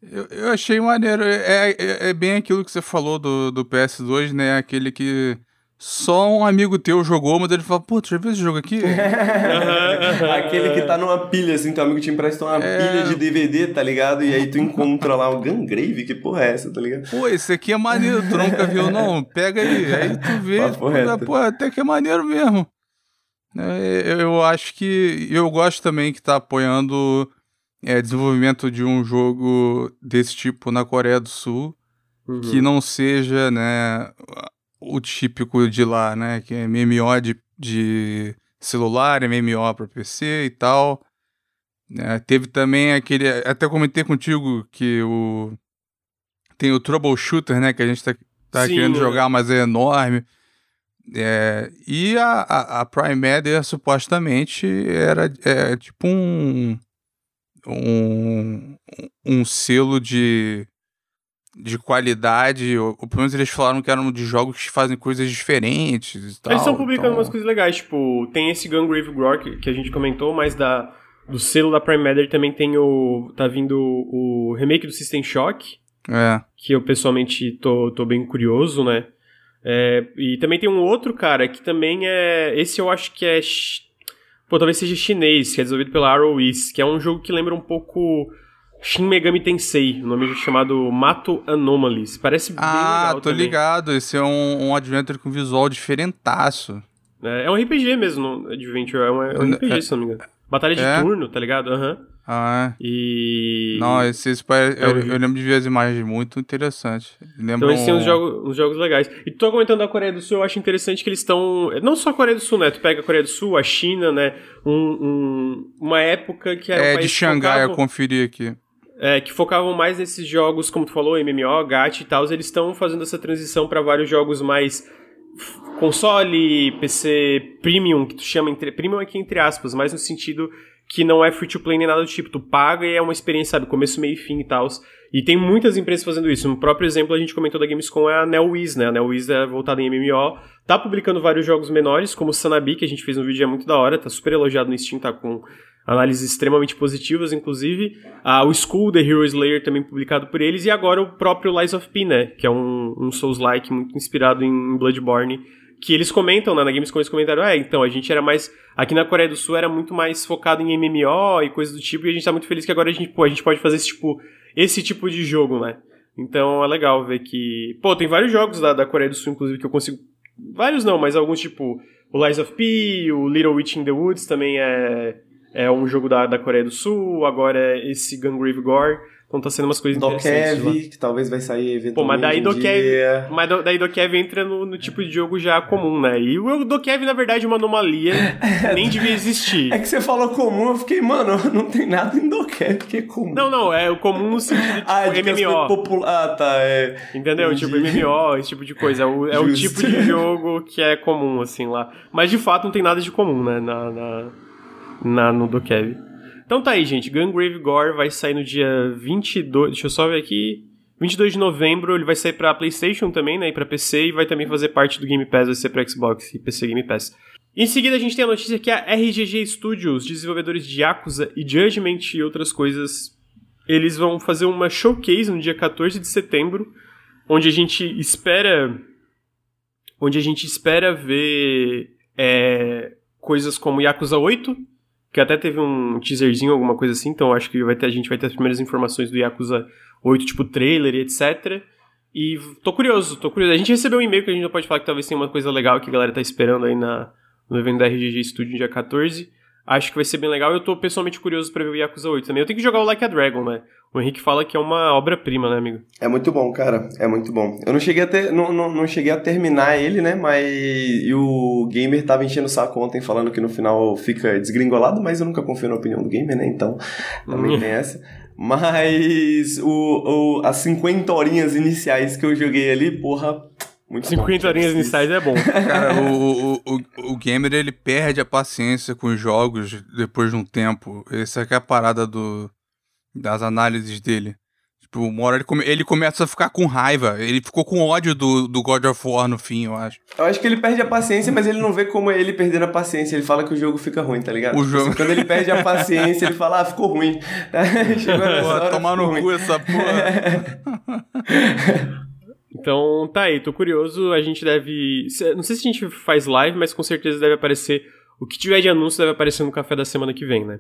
Eu, eu achei maneiro. É, é, é, bem aquilo que você falou do, do PS2, né? Aquele que só um amigo teu jogou, mas ele fala, pô, tu já viu esse jogo aqui? Aquele que tá numa pilha, assim, teu amigo te empresta uma é... pilha de DVD, tá ligado? E aí tu encontra lá o Gungrave, que porra é essa, tá ligado? Pô, esse aqui é maneiro, tu nunca viu, não? Pega aí, aí tu vê, pô, pô, até que é maneiro mesmo. É, eu acho que, eu gosto também que tá apoiando é, desenvolvimento de um jogo desse tipo na Coreia do Sul, uhum. que não seja, né o típico de lá, né? Que é MMO de, de celular, MMO para PC e tal. É, teve também aquele. Até comentei contigo que o. Tem o Troubleshooter, né? Que a gente tá, tá querendo é. jogar, mas é enorme. É, e a, a, a Prime Matter supostamente era é, tipo um, um. Um selo de de qualidade, ou, ou, pelo menos eles falaram que eram de jogos que fazem coisas diferentes e tal. Eles estão publicando então... umas coisas legais, tipo, tem esse Gungrave Roar que, que a gente comentou, mas da, do selo da Prime Matter também tem o. tá vindo o remake do System Shock. É. Que eu pessoalmente tô, tô bem curioso, né? É, e também tem um outro, cara, que também é. Esse eu acho que é. Pô, talvez seja chinês, que é desenvolvido pela Arrow East, que é um jogo que lembra um pouco Shin Megami Tensei, o nome chamado Mato Anomalies. Parece bem ah, legal tô também. ligado. Esse é um, um adventure com visual diferentaço. É, é um RPG mesmo, Adventure. É um, é um RPG, é, se não me engano. Batalha de é? turno, tá ligado? Aham. Uhum. Ah, é. E. Não, esse, esse é eu, eu, lembro de ver as imagens muito interessantes. Então, esses são uns jogos, uns jogos legais. E tu tá comentando da Coreia do Sul, eu acho interessante que eles estão. Não só a Coreia do Sul, né? Tu pega a Coreia do Sul, a China, né? Um, um uma época que era. É, um de Xangai, eu conferi aqui é, que focavam mais nesses jogos, como tu falou, MMO, GAT e tal, eles estão fazendo essa transição para vários jogos mais console, PC premium, que tu chama entre, premium aqui entre aspas, mas no sentido que não é free to play nem nada do tipo, tu paga e é uma experiência, sabe, começo, meio e fim e tal. E tem muitas empresas fazendo isso. Um próprio exemplo a gente comentou da Gamescom é a NeoWiz, né? A NeoWiz é voltada em MMO, tá publicando vários jogos menores, como o Sanabi, que a gente fez um vídeo é muito da hora, tá super elogiado no Steam, tá com análises extremamente positivas, inclusive. Ah, o School, The Hero Slayer, também publicado por eles. E agora o próprio Lies of P, né? Que é um, um Souls-like muito inspirado em Bloodborne. Que eles comentam, né, na Gamescom eles comentaram, é, então, a gente era mais... Aqui na Coreia do Sul era muito mais focado em MMO e coisas do tipo. E a gente tá muito feliz que agora a gente, pô, a gente pode fazer esse tipo, esse tipo de jogo, né? Então é legal ver que... Pô, tem vários jogos da, da Coreia do Sul, inclusive, que eu consigo... Vários não, mas alguns tipo... O Lies of P, o Little Witch in the Woods também é é um jogo da, da Coreia do Sul, agora é esse Gungrave Gore. Então tá sendo umas coisas interessantes. Dokev, que talvez vai sair eventualmente. Pô, mas daí Dokev, mas daí Dokev entra no, no, tipo de jogo já comum, né? E o Dokev, na verdade, é uma anomalia, nem devia existir. É que você falou comum, eu fiquei, mano, não tem nada em Dokev que é comum. Não, não, é o comum no sentido de tipo, ah, de MMO. Popular. Ah, tá, é. Entendeu? Entendi. Tipo MMO, esse tipo de coisa. É o, é o tipo de jogo que é comum, assim, lá. Mas de fato não tem nada de comum, né? Na, na, na no Dokev. Então tá aí, gente. Gungrave Gore vai sair no dia 22. Deixa eu só ver aqui. 22 de novembro ele vai sair pra PlayStation também, né? E pra PC e vai também fazer parte do Game Pass, vai ser pra Xbox e PC Game Pass. Em seguida a gente tem a notícia que a RGG Studios, desenvolvedores de Yakuza e Judgment e outras coisas, eles vão fazer uma showcase no dia 14 de setembro, onde a gente espera onde a gente espera ver é, coisas como Yakuza 8, que até teve um teaserzinho, alguma coisa assim, então acho que vai ter, a gente vai ter as primeiras informações do Yakuza 8, tipo trailer e etc. E tô curioso, tô curioso. A gente recebeu um e-mail que a gente já pode falar que talvez tenha uma coisa legal que a galera tá esperando aí na, no evento da RGG Studio dia 14. Acho que vai ser bem legal. Eu tô pessoalmente curioso pra ver o Yakuza 8 também. Eu tenho que jogar o Like a Dragon, né? O Henrique fala que é uma obra-prima, né, amigo? É muito bom, cara. É muito bom. Eu não cheguei a ter, não, não, não cheguei a terminar ele, né? Mas e o gamer tava enchendo o saco ontem falando que no final fica desgringolado, mas eu nunca confio na opinião do gamer, né? Então, também hum. tem essa. Mas o, o, as 50 horinhas iniciais que eu joguei ali, porra, muito 50 bom, horinhas iniciais é bom. Cara, o, o, o, o gamer ele perde a paciência com os jogos depois de um tempo. Essa é a parada do, das análises dele. Tipo, uma hora ele, come, ele começa a ficar com raiva. Ele ficou com ódio do, do God of War no fim, eu acho. Eu acho que ele perde a paciência, mas ele não vê como é ele perdendo a paciência. Ele fala que o jogo fica ruim, tá ligado? O jogo... Quando ele perde a paciência, ele fala, ah, ficou ruim. Chegou nessa hora, tomar no ruim. cu essa porra. então, tá aí, tô curioso. A gente deve. Não sei se a gente faz live, mas com certeza deve aparecer. O que tiver de anúncio deve aparecer no café da semana que vem, né?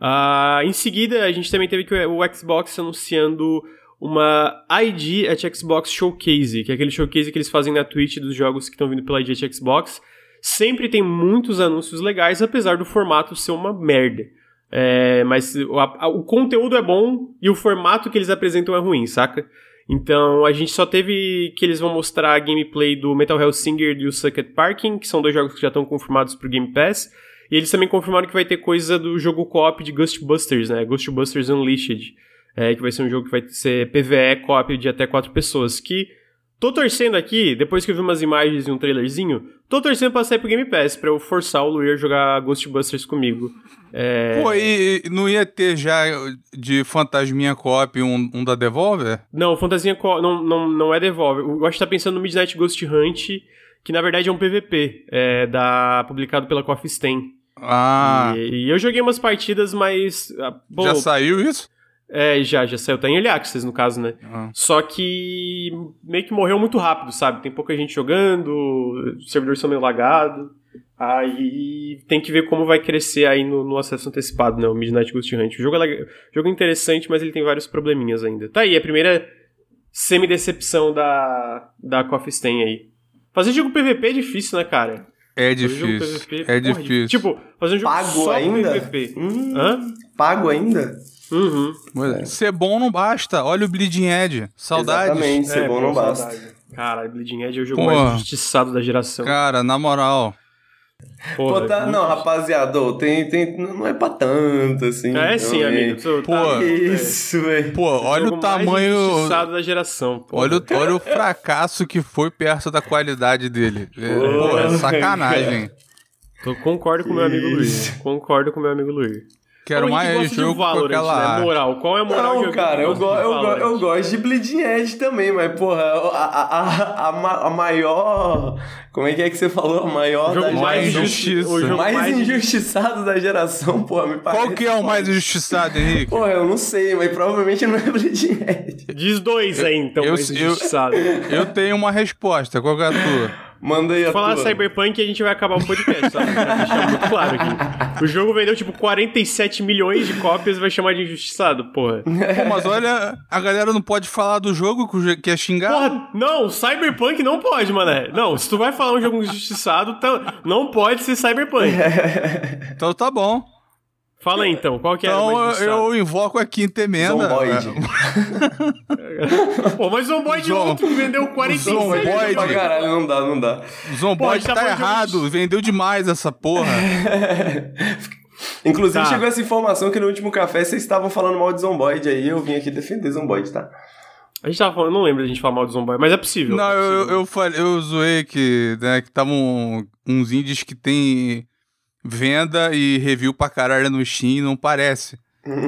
Uh, em seguida, a gente também teve o Xbox anunciando uma ID at Xbox Showcase, que é aquele showcase que eles fazem na Twitch dos jogos que estão vindo pela ID at Xbox. Sempre tem muitos anúncios legais, apesar do formato ser uma merda. É, mas o, a, o conteúdo é bom e o formato que eles apresentam é ruim, saca? Então a gente só teve que eles vão mostrar a gameplay do Metal Hellsinger e o Sucket Parking, que são dois jogos que já estão confirmados pro Game Pass. E eles também confirmaram que vai ter coisa do jogo co-op de Ghostbusters, né? Ghostbusters Unleashed. É, que vai ser um jogo que vai ser PVE co-op de até quatro pessoas. Que tô torcendo aqui, depois que eu vi umas imagens e um trailerzinho, tô torcendo pra sair pro Game Pass, pra eu forçar o Luir a jogar Ghostbusters comigo. É... Pô, e não ia ter já de Fantasminha Co-op um, um da Devolver? Não, Fantasminha Co não, não, não é Devolver. Eu acho que tá pensando no Midnight Ghost Hunt, que na verdade é um PVP, é, da, publicado pela Coffee Stain. Ah. E, e, eu joguei umas partidas, mas. Ah, pô, já saiu isso? É, já, já saiu. Tá em Early Access, no caso, né? Ah. Só que meio que morreu muito rápido, sabe? Tem pouca gente jogando, os servidores são meio lagados. Aí tem que ver como vai crescer aí no, no acesso antecipado, né? O Midnight Ghost Hunt. O jogo é, legal, jogo é interessante, mas ele tem vários probleminhas ainda. Tá aí, a primeira semi-decepção da, da Coffee Stain aí. Fazer jogo PVP é difícil, né, cara? É difícil. PVP, é porra, difícil. Tipo, fazer um jogo Pago só ainda? PVP. Hum, Hã? Pago ainda? Uhum. É. Ser bom não basta. Olha o Bleeding Edge. Saudades. Exatamente, ser é, bom não basta. Cara, Bleeding Edge é o jogo Pô, mais injustiçado da geração. Cara, na moral. Porra, Pô, tá, não, rapaziada, tem, tem, não é pra tanto, assim. É sim, amigo. Tu, pô, tá, isso, velho. Pô, olha o, o tamanho. da geração. Porra. Olha, o, olha o fracasso que foi perto da qualidade dele. É, pô, é sacanagem. Tô, concordo com o meu amigo Luiz. Concordo com o meu amigo Luiz. Quero mais jogo de Valorant, com aquela né? Moral, qual é a moral Não, cara, eu, go eu, go eu gosto de Bleeding Edge também, mas, porra, a, a, a, a, maior... Como é que é que você falou? A maior o jogo da mais injustiça. O jogo mais, mais injustiçado da geração, porra, me parece. Qual que é o mais injustiçado, Henrique? Porra, eu não sei, mas provavelmente não é Bleeding Edge. Diz dois aí, então, eu, mais injustiçado. Eu, eu tenho uma resposta, qual que é a tua? Manda aí a falar tua. Cyberpunk a gente vai acabar o podcast, sabe? Deixar muito claro aqui. O jogo vendeu tipo 47 milhões de cópias e vai chamar de injustiçado, porra. Pô, mas olha, a galera não pode falar do jogo que é xingado. Porra, não, Cyberpunk não pode, mané. Não, se tu vai falar um jogo injustiçado, tá, não pode ser Cyberpunk. então tá bom. Fala aí, então, qual que é então, eu invoco a quinta emenda. Zomboid. Pô, mas Zomboid Zom... outro que vendeu 47 Zomboid. Pra caralho, não dá, não dá. Zomboid Pô, tá, tá errado, de... vendeu demais essa porra. Inclusive, tá. chegou essa informação que no último café vocês estavam falando mal de Zomboid aí, eu vim aqui defender Zomboid, tá? A gente tava falando, não lembro da gente falar mal de Zomboid, mas é possível. Não, é possível. Eu, eu, falei, eu zoei que, né, que estavam uns indies que tem venda e review pra caralho no Steam, não parece.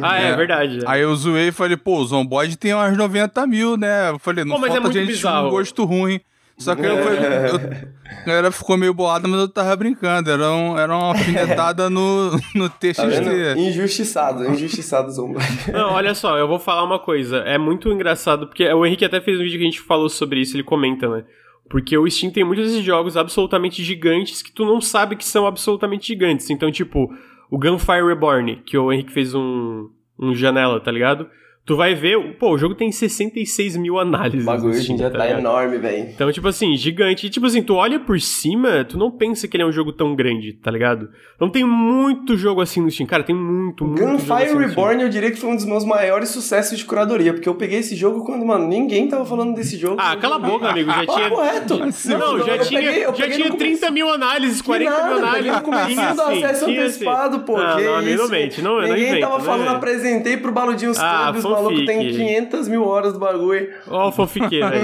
Ah, é, é verdade. É. Aí eu zoei e falei, pô, o Zomboid tem umas 90 mil, né? Eu falei, não pô, mas é falta é gente bizarro. com gosto ruim. Só que eu, eu, a galera ficou meio boada, mas eu tava brincando. Era, um, era uma alfinetada no, no TXT. Tá injustiçado, injustiçado Zomboid. Não, olha só, eu vou falar uma coisa. É muito engraçado, porque o Henrique até fez um vídeo que a gente falou sobre isso, ele comenta, né? Porque o Steam tem muitos desses jogos absolutamente gigantes que tu não sabe que são absolutamente gigantes. Então, tipo, o Gunfire Reborn, que o Henrique fez um, um janela, tá ligado? Tu vai ver, pô, o jogo tem 66 mil análises. O bagulho em dia tá, tá enorme, velho. Então, tipo assim, gigante. E, tipo assim, tu olha por cima, tu não pensa que ele é um jogo tão grande, tá ligado? Não tem muito jogo assim no Steam. Cara, tem muito, muito Gunfire assim Reborn, eu diria que foi um dos meus maiores sucessos de curadoria, porque eu peguei esse jogo quando, mano, ninguém tava falando desse jogo. Ah, cala a boca, amigo. Já tinha. correto. Não, já tinha, peguei, já tinha 30 mil análises, 40 nada, mil análises. No comecinho do acesso antecipado, pô. Não, não, não mente. Não, ninguém tava falando, apresentei pro Baludinho os ah, Clubes, maluco tem 500 500 mil horas do bagulho. Ó, o fanfiqueiro aí.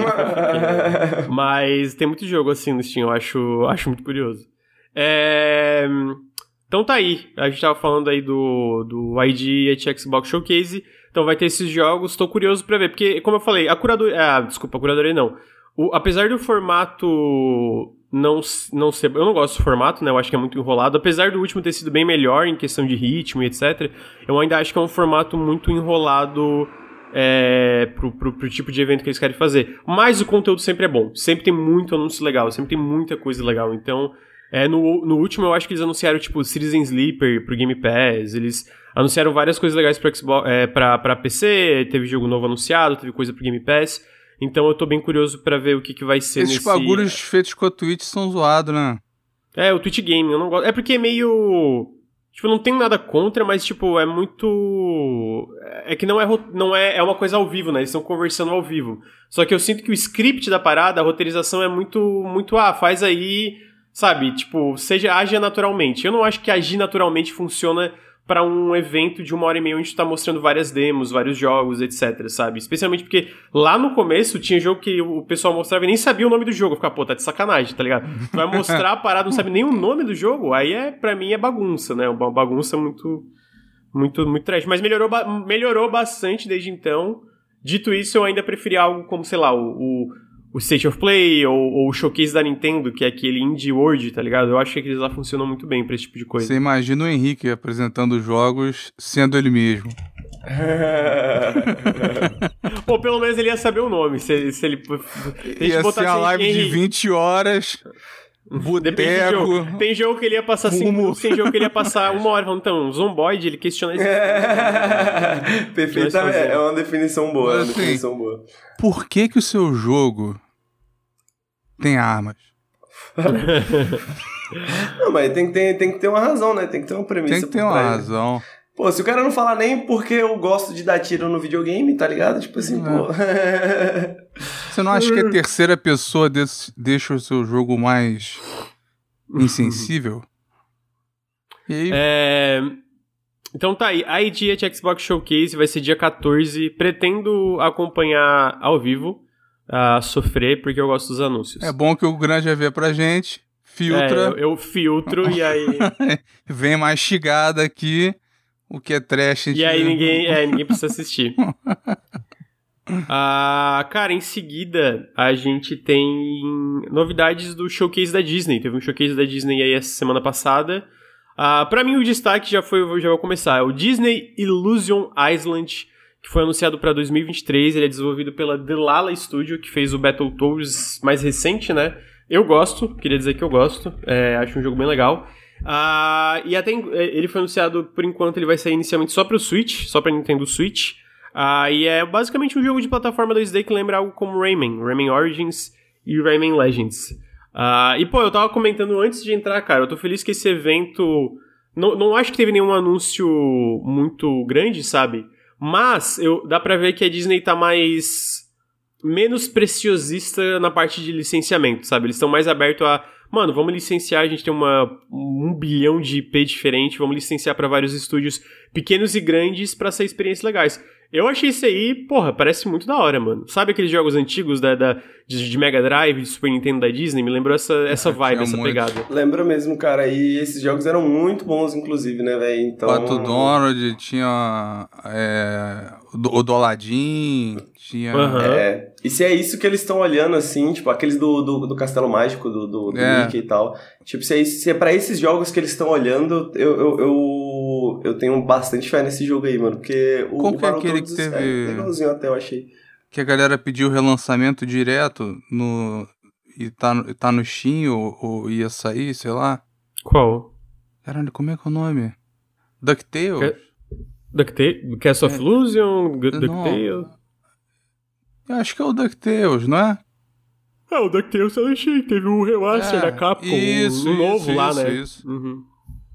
Mas tem muito jogo assim no Steam, eu acho, acho muito curioso. É... Então tá aí. A gente tava falando aí do, do ID Xbox Showcase. Então vai ter esses jogos. Tô curioso pra ver. Porque, como eu falei, a curadoria. Ah, desculpa, a curadoria não. O, apesar do formato não, não ser. Eu não gosto do formato, né? Eu acho que é muito enrolado. Apesar do último ter sido bem melhor em questão de ritmo e etc., eu ainda acho que é um formato muito enrolado é, pro, pro, pro, tipo de evento que eles querem fazer. Mas o conteúdo sempre é bom. Sempre tem muito anúncio legal, sempre tem muita coisa legal. Então, é, no, no último eu acho que eles anunciaram, tipo, Citizen Sleeper pro Game Pass, eles anunciaram várias coisas legais pra, Xbox, é, pra, pra PC, teve jogo novo anunciado, teve coisa pro Game Pass. Então eu tô bem curioso para ver o que, que vai ser Esses nesse... bagulhos feitos com a Twitch são zoados, né? É, o Twitch Game, eu não gosto. É porque é meio Tipo, não tenho nada contra, mas, tipo, é muito. É que não é, não é, é uma coisa ao vivo, né? Eles estão conversando ao vivo. Só que eu sinto que o script da parada, a roteirização é muito, muito, ah, faz aí, sabe? Tipo, seja, age naturalmente. Eu não acho que agir naturalmente funciona para um evento de uma hora e meia onde tu tá mostrando várias demos, vários jogos, etc, sabe? Especialmente porque lá no começo tinha jogo que o pessoal mostrava e nem sabia o nome do jogo. Ficava, pô, tá de sacanagem, tá ligado? Vai mostrar a parada, não sabe nem o nome do jogo, aí é, para mim, é bagunça, né? Uma bagunça muito, muito, muito trash. Mas melhorou, melhorou bastante desde então. Dito isso, eu ainda preferi algo como, sei lá, o, o o State of Play ou, ou, o Showcase da Nintendo, que é aquele Indie World, tá ligado? Eu acho que aqueles lá funcionam muito bem pra esse tipo de coisa. Você imagina o Henrique apresentando jogos sendo ele mesmo. Pô, pelo menos ele ia saber o nome. Se, se ele. Se ia ser a live de 20 horas. Boteco, jogo. Tem jogo que ele ia passar 5 minutos, tem jogo que ele ia passar uma hora. Falando, então, Zomboid, ele questiona isso. Perfeitamente. É uma definição boa. Mas, é uma assim, definição boa. Por que que o seu jogo tem armas. não, mas tem que, ter, tem que ter uma razão, né? Tem que ter uma premissa. Tem que ter uma razão. Pô, se o cara não falar nem porque eu gosto de dar tiro no videogame, tá ligado? Tipo assim, pô. Você não acha que a terceira pessoa deixa o seu jogo mais insensível? E aí... É... Então tá aí, a ID Xbox Showcase vai ser dia 14. Pretendo acompanhar ao vivo a sofrer porque eu gosto dos anúncios. É bom que o grande vê pra gente, filtra. É, eu, eu filtro e aí. Vem mastigada aqui, o que é trash. E aí ninguém, é, ninguém precisa assistir. Ah, cara, em seguida a gente tem novidades do showcase da Disney. Teve um showcase da Disney aí essa semana passada. Ah, para mim o destaque já foi, já vou começar. É o Disney Illusion Island que foi anunciado para 2023. Ele é desenvolvido pela Delala Studio, que fez o Battletoads mais recente, né? Eu gosto, queria dizer que eu gosto. É, acho um jogo bem legal. Uh, e até é, ele foi anunciado, por enquanto, ele vai sair inicialmente só para o Switch, só para Nintendo Switch. Uh, e é basicamente um jogo de plataforma 2D que lembra algo como Rayman, Rayman Origins e Rayman Legends. Uh, e pô, eu tava comentando antes de entrar, cara, eu tô feliz que esse evento. Não, não acho que teve nenhum anúncio muito grande, sabe? Mas eu, dá pra ver que a Disney tá mais. menos preciosista na parte de licenciamento, sabe? Eles estão mais abertos a. Mano, vamos licenciar, a gente tem uma, um bilhão de IP diferente, vamos licenciar para vários estúdios pequenos e grandes para ser experiências legais. Eu achei isso aí, porra, parece muito da hora, mano. Sabe aqueles jogos antigos da, da de, de, Mega Drive, de Super Nintendo da Disney? Me lembrou essa, essa vibe, essa muito. pegada. Lembra mesmo, cara. E esses jogos eram muito bons, inclusive, né, velho? Então... Pato Donald, tinha é, o Doladin, tinha... Uhum. É, e se é isso que eles estão olhando, assim, tipo, aqueles do, do, do Castelo Mágico, do, do, do é. Mickey e tal. Tipo, se é, se é pra esses jogos que eles estão olhando, eu, eu, eu, eu, tenho bastante fé nesse jogo aí, mano. Porque o, Qual o que é aquele que teve... É legalzinho até, eu achei. Que a galera pediu relançamento direto no... E tá, tá no Steam ou, ou ia sair, sei lá. Qual? Caralho, como é que é o nome? DuckTales? Que... DuckTales? Cast of é... Illusion? DuckTales? Eu acho que é o DuckTales, não é? É, o DuckTales eu achei. Teve um remaster é, da Capcom, isso, um novo isso, lá, isso, né? Isso. Uhum.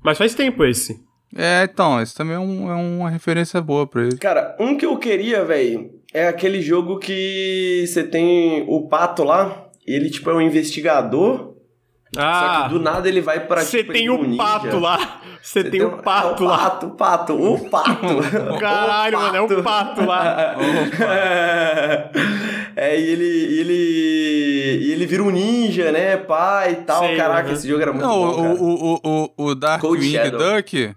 Mas faz tempo esse. É, então, esse também é, um, é uma referência boa pra ele. Cara, um que eu queria, velho, é aquele jogo que você tem o pato lá, e ele, tipo, é um investigador. Ah, só que do nada ele vai pra. Você tipo, tem o um pato lá. Você tem, tem um pato é lá. Pato, o pato, o pato. Caralho, o pato. mano, é um pato lá. é, e ele, ele. E ele vira um ninja, né? Pai e tal. Sei, Caraca, esse jogo era muito Não, bom. O, o, o, o Dark Wing Duck.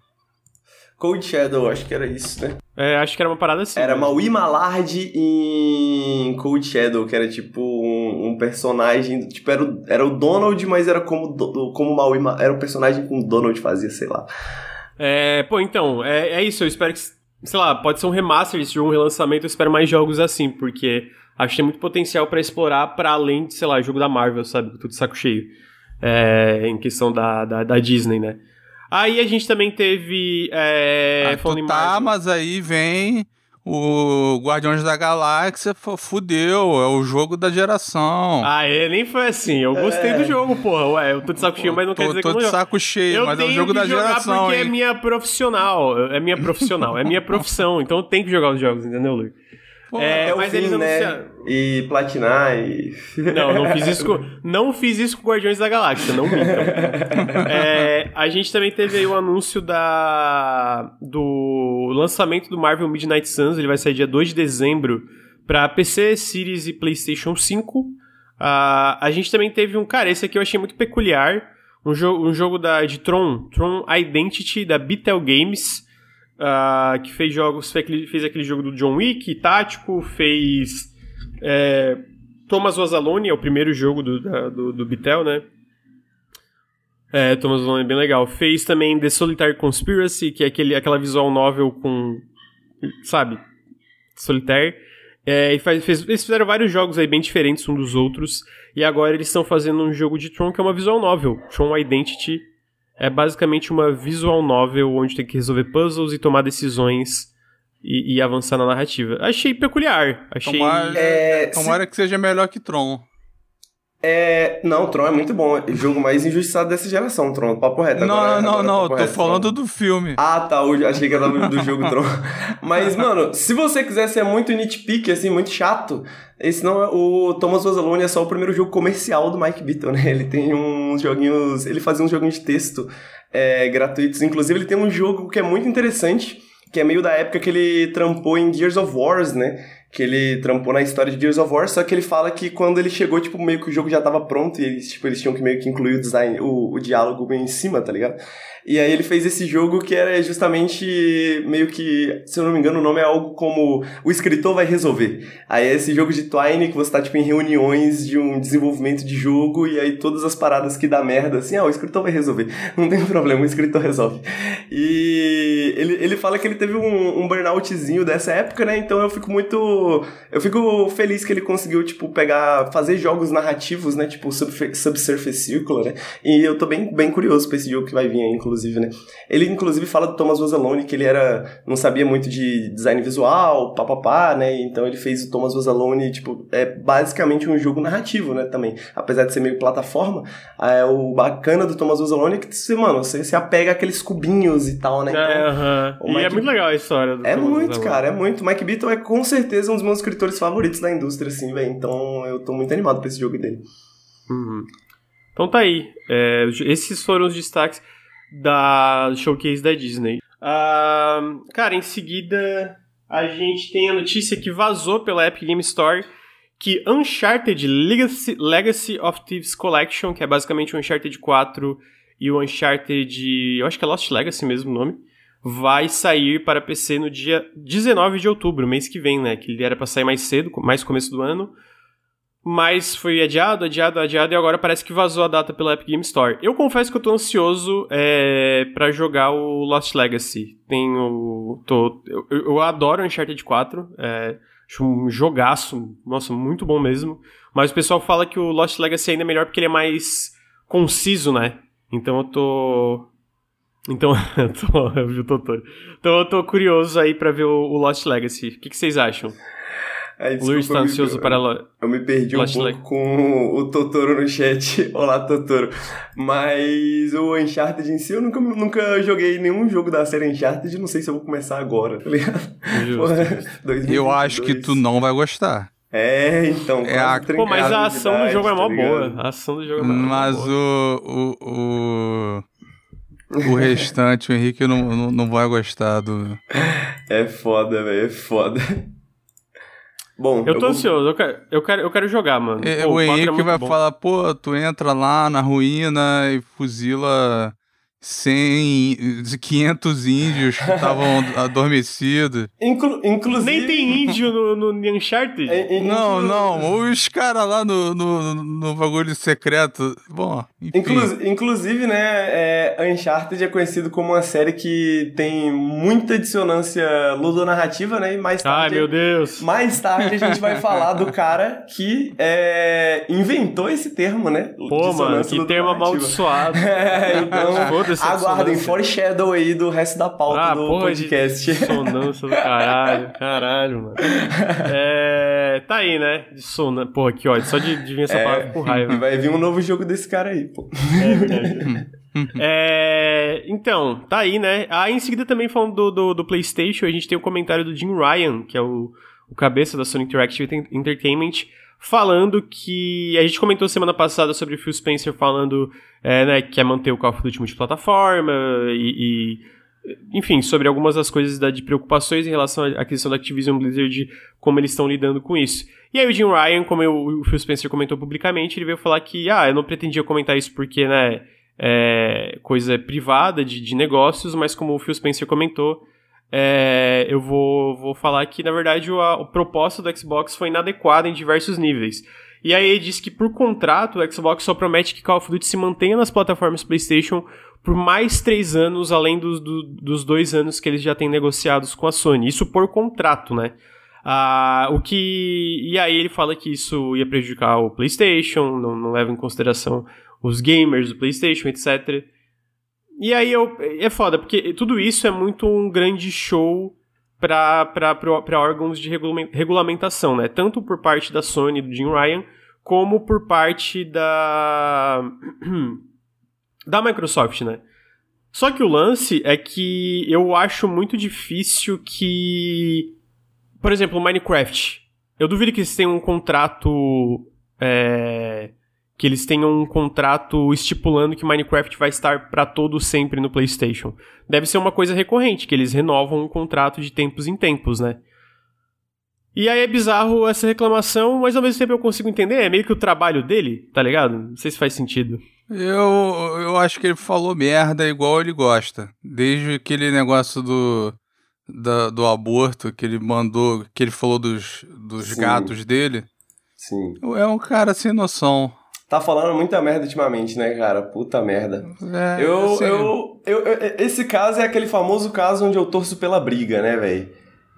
Cold Shadow, acho que era isso, né? É, acho que era uma parada assim. Era Maui Malard em Cold Shadow, que era tipo um, um, personagem. Tipo, era o, era o Donald, mas era como, como Maui Era o personagem que o Donald fazia, sei lá. É, pô, então, é, é isso. Eu espero que. Sei lá, pode ser um remaster jogo, um relançamento. Eu espero mais jogos assim, porque acho que tem muito potencial para explorar para além de, sei lá, jogo da Marvel, sabe? Tudo saco cheio. É, em questão da, da, da Disney, né? Aí a gente também teve. É, ah, tu tá, mas aí vem o Guardiões da Galáxia fudeu, é o jogo da geração. Ah, é, nem foi assim. Eu gostei é. do jogo, porra. Ué, eu tô de saco cheio, mas não tô, quer dizer tô que eu Tô de saco cheio, eu mas é o jogo da geração. Porque hein? é minha profissional. É minha profissional. é minha profissão. Então eu tenho que jogar os jogos, entendeu, Luiz? É, mas fim, eles anunciaram. Né? E platinar e. Não, não fiz isso com, não fiz isso com Guardiões da Galáxia, não mintam. é, a gente também teve aí o anúncio da, do lançamento do Marvel Midnight Suns, ele vai sair dia 2 de dezembro para PC, Series e PlayStation 5. Uh, a gente também teve um. Cara, esse aqui eu achei muito peculiar. Um, jo um jogo da, de Tron, Tron Identity, da Beatle Games uh, que fez jogos, fez aquele, jogo do John Wick, tático, fez é, Thomas Was Alone, é o primeiro jogo do, da, do, do Bitel, né? É, Thomas Was Alone é bem legal. Fez também The Solitary Conspiracy, que é aquele, aquela visual novel com, sabe, Solitaire. É, e faz, fez, eles fizeram vários jogos aí bem diferentes uns dos outros. E agora eles estão fazendo um jogo de Tron que é uma visual novel, Tron Identity, é basicamente uma visual novel onde tem que resolver puzzles e tomar decisões e, e avançar na narrativa. Achei peculiar. Achei. Tomara, é, tomara se... que seja melhor que Tron. É. Não, Tron é muito bom. É o jogo mais injustiçado dessa geração, Tron. Papo reto. Não, agora, não, agora não. Tô reto, falando Tron. do filme. Ah, tá. Achei que era do jogo Tron. Mas, mano, se você quiser ser muito nitpick, assim, muito chato, esse não é. O Thomas Rosalone é só o primeiro jogo comercial do Mike Beaton, né? Ele tem uns joguinhos. Ele fazia uns joguinhos de texto é, gratuitos. Inclusive, ele tem um jogo que é muito interessante, que é meio da época que ele trampou em Gears of Wars, né? Que ele trampou na história de Gears of War, só que ele fala que quando ele chegou, tipo, meio que o jogo já tava pronto e eles, tipo, eles tinham que meio que incluir o design, o, o diálogo bem em cima, tá ligado? E aí ele fez esse jogo que era justamente meio que, se eu não me engano, o nome é algo como o escritor vai resolver. Aí é esse jogo de Twine que você tá, tipo, em reuniões de um desenvolvimento de jogo e aí todas as paradas que dá merda, assim, ah, o escritor vai resolver. Não tem problema, o escritor resolve. E ele, ele fala que ele teve um, um burnoutzinho dessa época, né? Então eu fico muito... Eu fico feliz que ele conseguiu, tipo, pegar... Fazer jogos narrativos, né? Tipo, Subsurface Circular, né? E eu tô bem, bem curioso pra esse jogo que vai vir aí, inclusive né? Ele, inclusive, fala do Thomas Rosalone, que ele era... Não sabia muito de design visual, papapá, né? Então ele fez o Thomas Rosalone, tipo... É basicamente um jogo narrativo, né? Também. Apesar de ser meio plataforma, é, o bacana do Thomas Rosalone é que, você, mano, você se apega àqueles cubinhos e tal, né? Então, é, uh -huh. Mike... E é muito legal a história do É Thomas muito, cara, é muito. Mike Beaton é com certeza um dos meus escritores favoritos da indústria, assim, velho. Então eu tô muito animado pra esse jogo dele. Uhum. Então tá aí. É, esses foram os destaques da showcase da Disney. Uh, cara, em seguida a gente tem a notícia que vazou pela Epic Game Store que Uncharted Legacy, Legacy of Thieves Collection, que é basicamente o Uncharted 4 e o Uncharted, eu acho que é Lost Legacy mesmo o nome, vai sair para PC no dia 19 de outubro, mês que vem, né? Que ele era para sair mais cedo, mais começo do ano. Mas foi adiado, adiado, adiado e agora parece que vazou a data pela Epic Game Store. Eu confesso que eu tô ansioso é, para jogar o Lost Legacy. Tenho. Tô, eu, eu adoro Uncharted 4. É, acho um jogaço. Nossa, muito bom mesmo. Mas o pessoal fala que o Lost Legacy ainda é melhor porque ele é mais conciso, né? Então eu tô. Então, eu, tô, eu vi o Totoro. Então eu tô curioso aí pra ver o, o Lost Legacy. O que, que vocês acham? Aí, o Luiz tá ansioso para lo... Eu me perdi Lost um pouco com o Totoro no chat. Olá, Totoro. Mas o Uncharted em si, eu nunca, nunca joguei nenhum jogo da série Uncharted. Não sei se eu vou começar agora, tá ligado? Justo, eu acho que tu não vai gostar. É, então. É a... Pô, mas a ação idade, do jogo é mó tá boa. A ação do jogo é mó Mas boa. o, o, o, o restante, o Henrique não, não, não vai gostar do. É foda, velho, é foda. Bom, eu tô eu ansioso, eu quero, eu quero, eu quero jogar, mano. É, pô, o Henrique é vai bom. falar, pô, tu entra lá na ruína e fuzila 100, 500 índios que estavam adormecidos. Inclu inclusive... Nem tem índio no, no Uncharted? É, é, não, não. Os caras lá no, no, no, bagulho secreto. Bom, enfim. Inclu inclusive, né, é, Uncharted é conhecido como uma série que tem muita dissonância ludonarrativa, né? E mais tarde... Ai, meu Deus! Mais tarde a gente vai falar do cara que é, inventou esse termo, né? Pô, mano, que termo amaldiçoado. é, então... Aguardem, foreshadow aí do resto da pauta ah, do porra podcast. De dissonância do caralho, caralho, mano. É, tá aí, né? Dissonância. Porra, aqui, ó, só de, de vir essa é, palavra com raiva. Vai vir um novo jogo desse cara aí, pô. É, é, então, tá aí, né? Aí em seguida também falando do, do, do, PlayStation, a gente tem o comentário do Jim Ryan, que é o, o cabeça da Sony Interactive Entertainment, falando que. A gente comentou semana passada sobre o Phil Spencer falando é, né, que quer manter o Call of Duty multiplataforma e, e. enfim, sobre algumas das coisas da, de preocupações em relação à questão da Activision Blizzard, como eles estão lidando com isso. E aí o Jim Ryan, como eu, o Phil Spencer comentou publicamente, ele veio falar que, ah, eu não pretendia comentar isso porque, né, é coisa privada de, de negócios, mas como o Phil Spencer comentou, é, eu vou, vou falar que, na verdade, o, a, o propósito do Xbox foi inadequado em diversos níveis. E aí ele disse que, por contrato, o Xbox só promete que Call of Duty se mantenha nas plataformas PlayStation por mais três anos, além dos, do, dos dois anos que eles já têm negociados com a Sony. Isso por contrato, né? Ah, o que. E aí ele fala que isso ia prejudicar o PlayStation, não, não leva em consideração os gamers do PlayStation, etc. E aí eu, é foda, porque tudo isso é muito um grande show para órgãos de regulamentação, né? Tanto por parte da Sony, do Jim Ryan, como por parte da, da Microsoft, né? Só que o lance é que eu acho muito difícil que. Por exemplo, Minecraft. Eu duvido que eles tenham um contrato. É, que eles tenham um contrato estipulando que Minecraft vai estar para todo sempre no PlayStation. Deve ser uma coisa recorrente, que eles renovam um contrato de tempos em tempos, né? E aí é bizarro essa reclamação, mas ao mesmo tempo eu consigo entender, é meio que o trabalho dele, tá ligado? Não sei se faz sentido. Eu, eu acho que ele falou merda igual ele gosta. Desde aquele negócio do, da, do aborto que ele mandou, que ele falou dos, dos gatos dele. Sim. É um cara sem noção tá falando muita merda ultimamente, né, cara? Puta merda. É, eu, assim... eu, eu, eu, esse caso é aquele famoso caso onde eu torço pela briga, né, velho?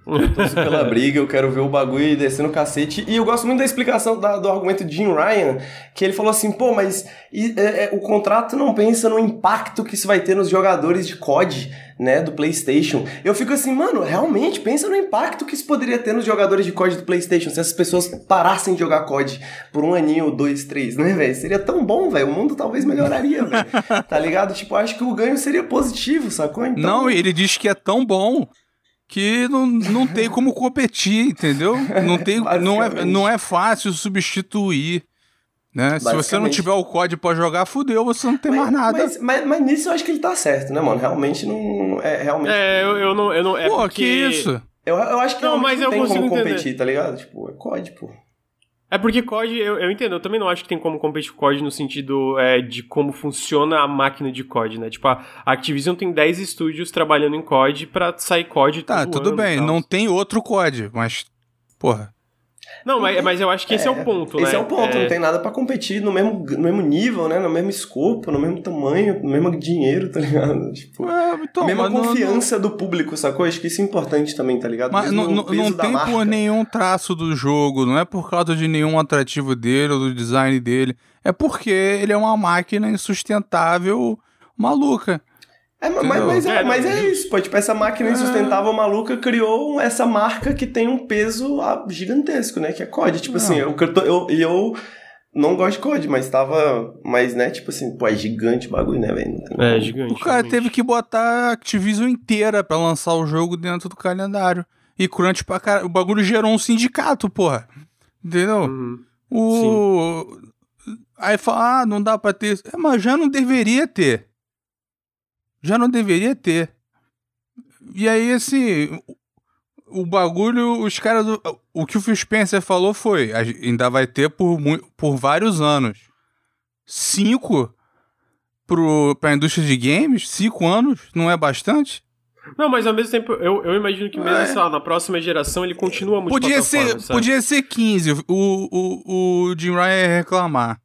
Eu torço pela briga, eu quero ver o bagulho descendo o cacete. E eu gosto muito da explicação da, do argumento de Jim Ryan, que ele falou assim, pô, mas e, é, é, o contrato não pensa no impacto que isso vai ter nos jogadores de COD né, do PlayStation. Eu fico assim, mano, realmente pensa no impacto que isso poderia ter nos jogadores de COD do PlayStation se essas pessoas parassem de jogar COD por um aninho, dois, três, né, velho? Seria tão bom, velho. O mundo talvez melhoraria, velho. tá ligado? Tipo, acho que o ganho seria positivo, sacou? Então... Não, ele diz que é tão bom que não, não tem como competir, entendeu? Não, tem, não, é, não é fácil substituir. Né? Se você não tiver o código pra jogar, fudeu, você não tem mas, mais nada. Mas, mas, mas, nisso eu acho que ele tá certo, né, mano? Realmente não. É, realmente... é eu, eu não. Eu não é Pô, porque... que isso? Eu, eu acho que não, mas não tem como competir, entender. tá ligado? Tipo, é COD, pô. É porque COD, eu, eu entendo, eu também não acho que tem como competir com COD no sentido é, de como funciona a máquina de COD, né? Tipo, a Activision tem 10 estúdios trabalhando em COD pra sair COD Tá, tudo bem, não tem outro COD, mas, porra, não, mas, mas eu acho que esse é, é o ponto, esse né? é o ponto, é... não tem nada para competir no mesmo, no mesmo nível, né? No mesmo escopo, no mesmo tamanho, no mesmo dinheiro, tá ligado? Tipo, é, então, mesma confiança não, do público, sacou? Acho que isso é importante também, tá ligado? Mas não, não, não tem marca. por nenhum traço do jogo, não é por causa de nenhum atrativo dele ou do design dele. É porque ele é uma máquina insustentável maluca. É, mas, mas, é, é, mas é isso, pô. Tipo, essa máquina insustentável é. maluca criou essa marca que tem um peso ah, gigantesco, né? Que é COD. Tipo assim, não. assim, eu, eu, eu não gosto de COD, mas tava. Mas, né, tipo assim, pô, é gigante o bagulho, né, velho? É, gigante. O cara realmente. teve que botar a Activision inteira pra lançar o jogo dentro do calendário. E crunch pra caralho. O bagulho gerou um sindicato, porra. Entendeu? Uhum. O. Sim. Aí fala, ah, não dá pra ter. É, mas já não deveria ter já não deveria ter. E aí, assim, o bagulho, os caras. O que o Phil Spencer falou foi: ainda vai ter por, por vários anos. Cinco pro, pra indústria de games? Cinco anos? Não é bastante? Não, mas ao mesmo tempo, eu, eu imagino que mesmo, é. sei lá, na próxima geração ele continua muito podia ser sabe? Podia ser 15, o, o, o Jim Ryan ia reclamar.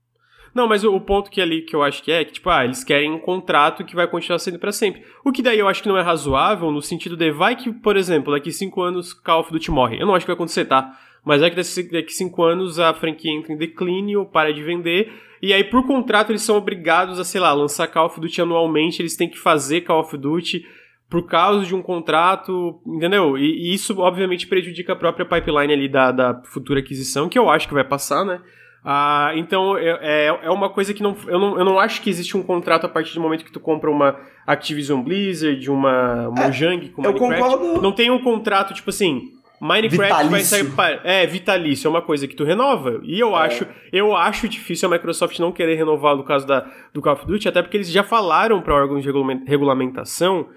Não, mas o, ponto que ali que eu acho que é que, tipo, ah, eles querem um contrato que vai continuar sendo para sempre. O que daí eu acho que não é razoável no sentido de vai que, por exemplo, daqui cinco anos Call of Duty morre. Eu não acho que vai acontecer, tá? Mas é que daqui cinco anos a franquia entra em declínio, para de vender, e aí por contrato eles são obrigados a, sei lá, lançar Call of Duty anualmente, eles têm que fazer Call of Duty por causa de um contrato, entendeu? E, e isso obviamente prejudica a própria pipeline ali da, da futura aquisição, que eu acho que vai passar, né? Ah, então é, é uma coisa que não eu, não. eu não acho que existe um contrato a partir do momento que tu compra uma Activision Blizzard, uma Mojang é, com Minecraft. Concordo. Não tem um contrato, tipo assim. Minecraft vitalício. vai sair. É, vitalício, é uma coisa que tu renova. E eu é. acho eu acho difícil a Microsoft não querer renovar no caso da, do Call of Duty, até porque eles já falaram para órgãos de regulamentação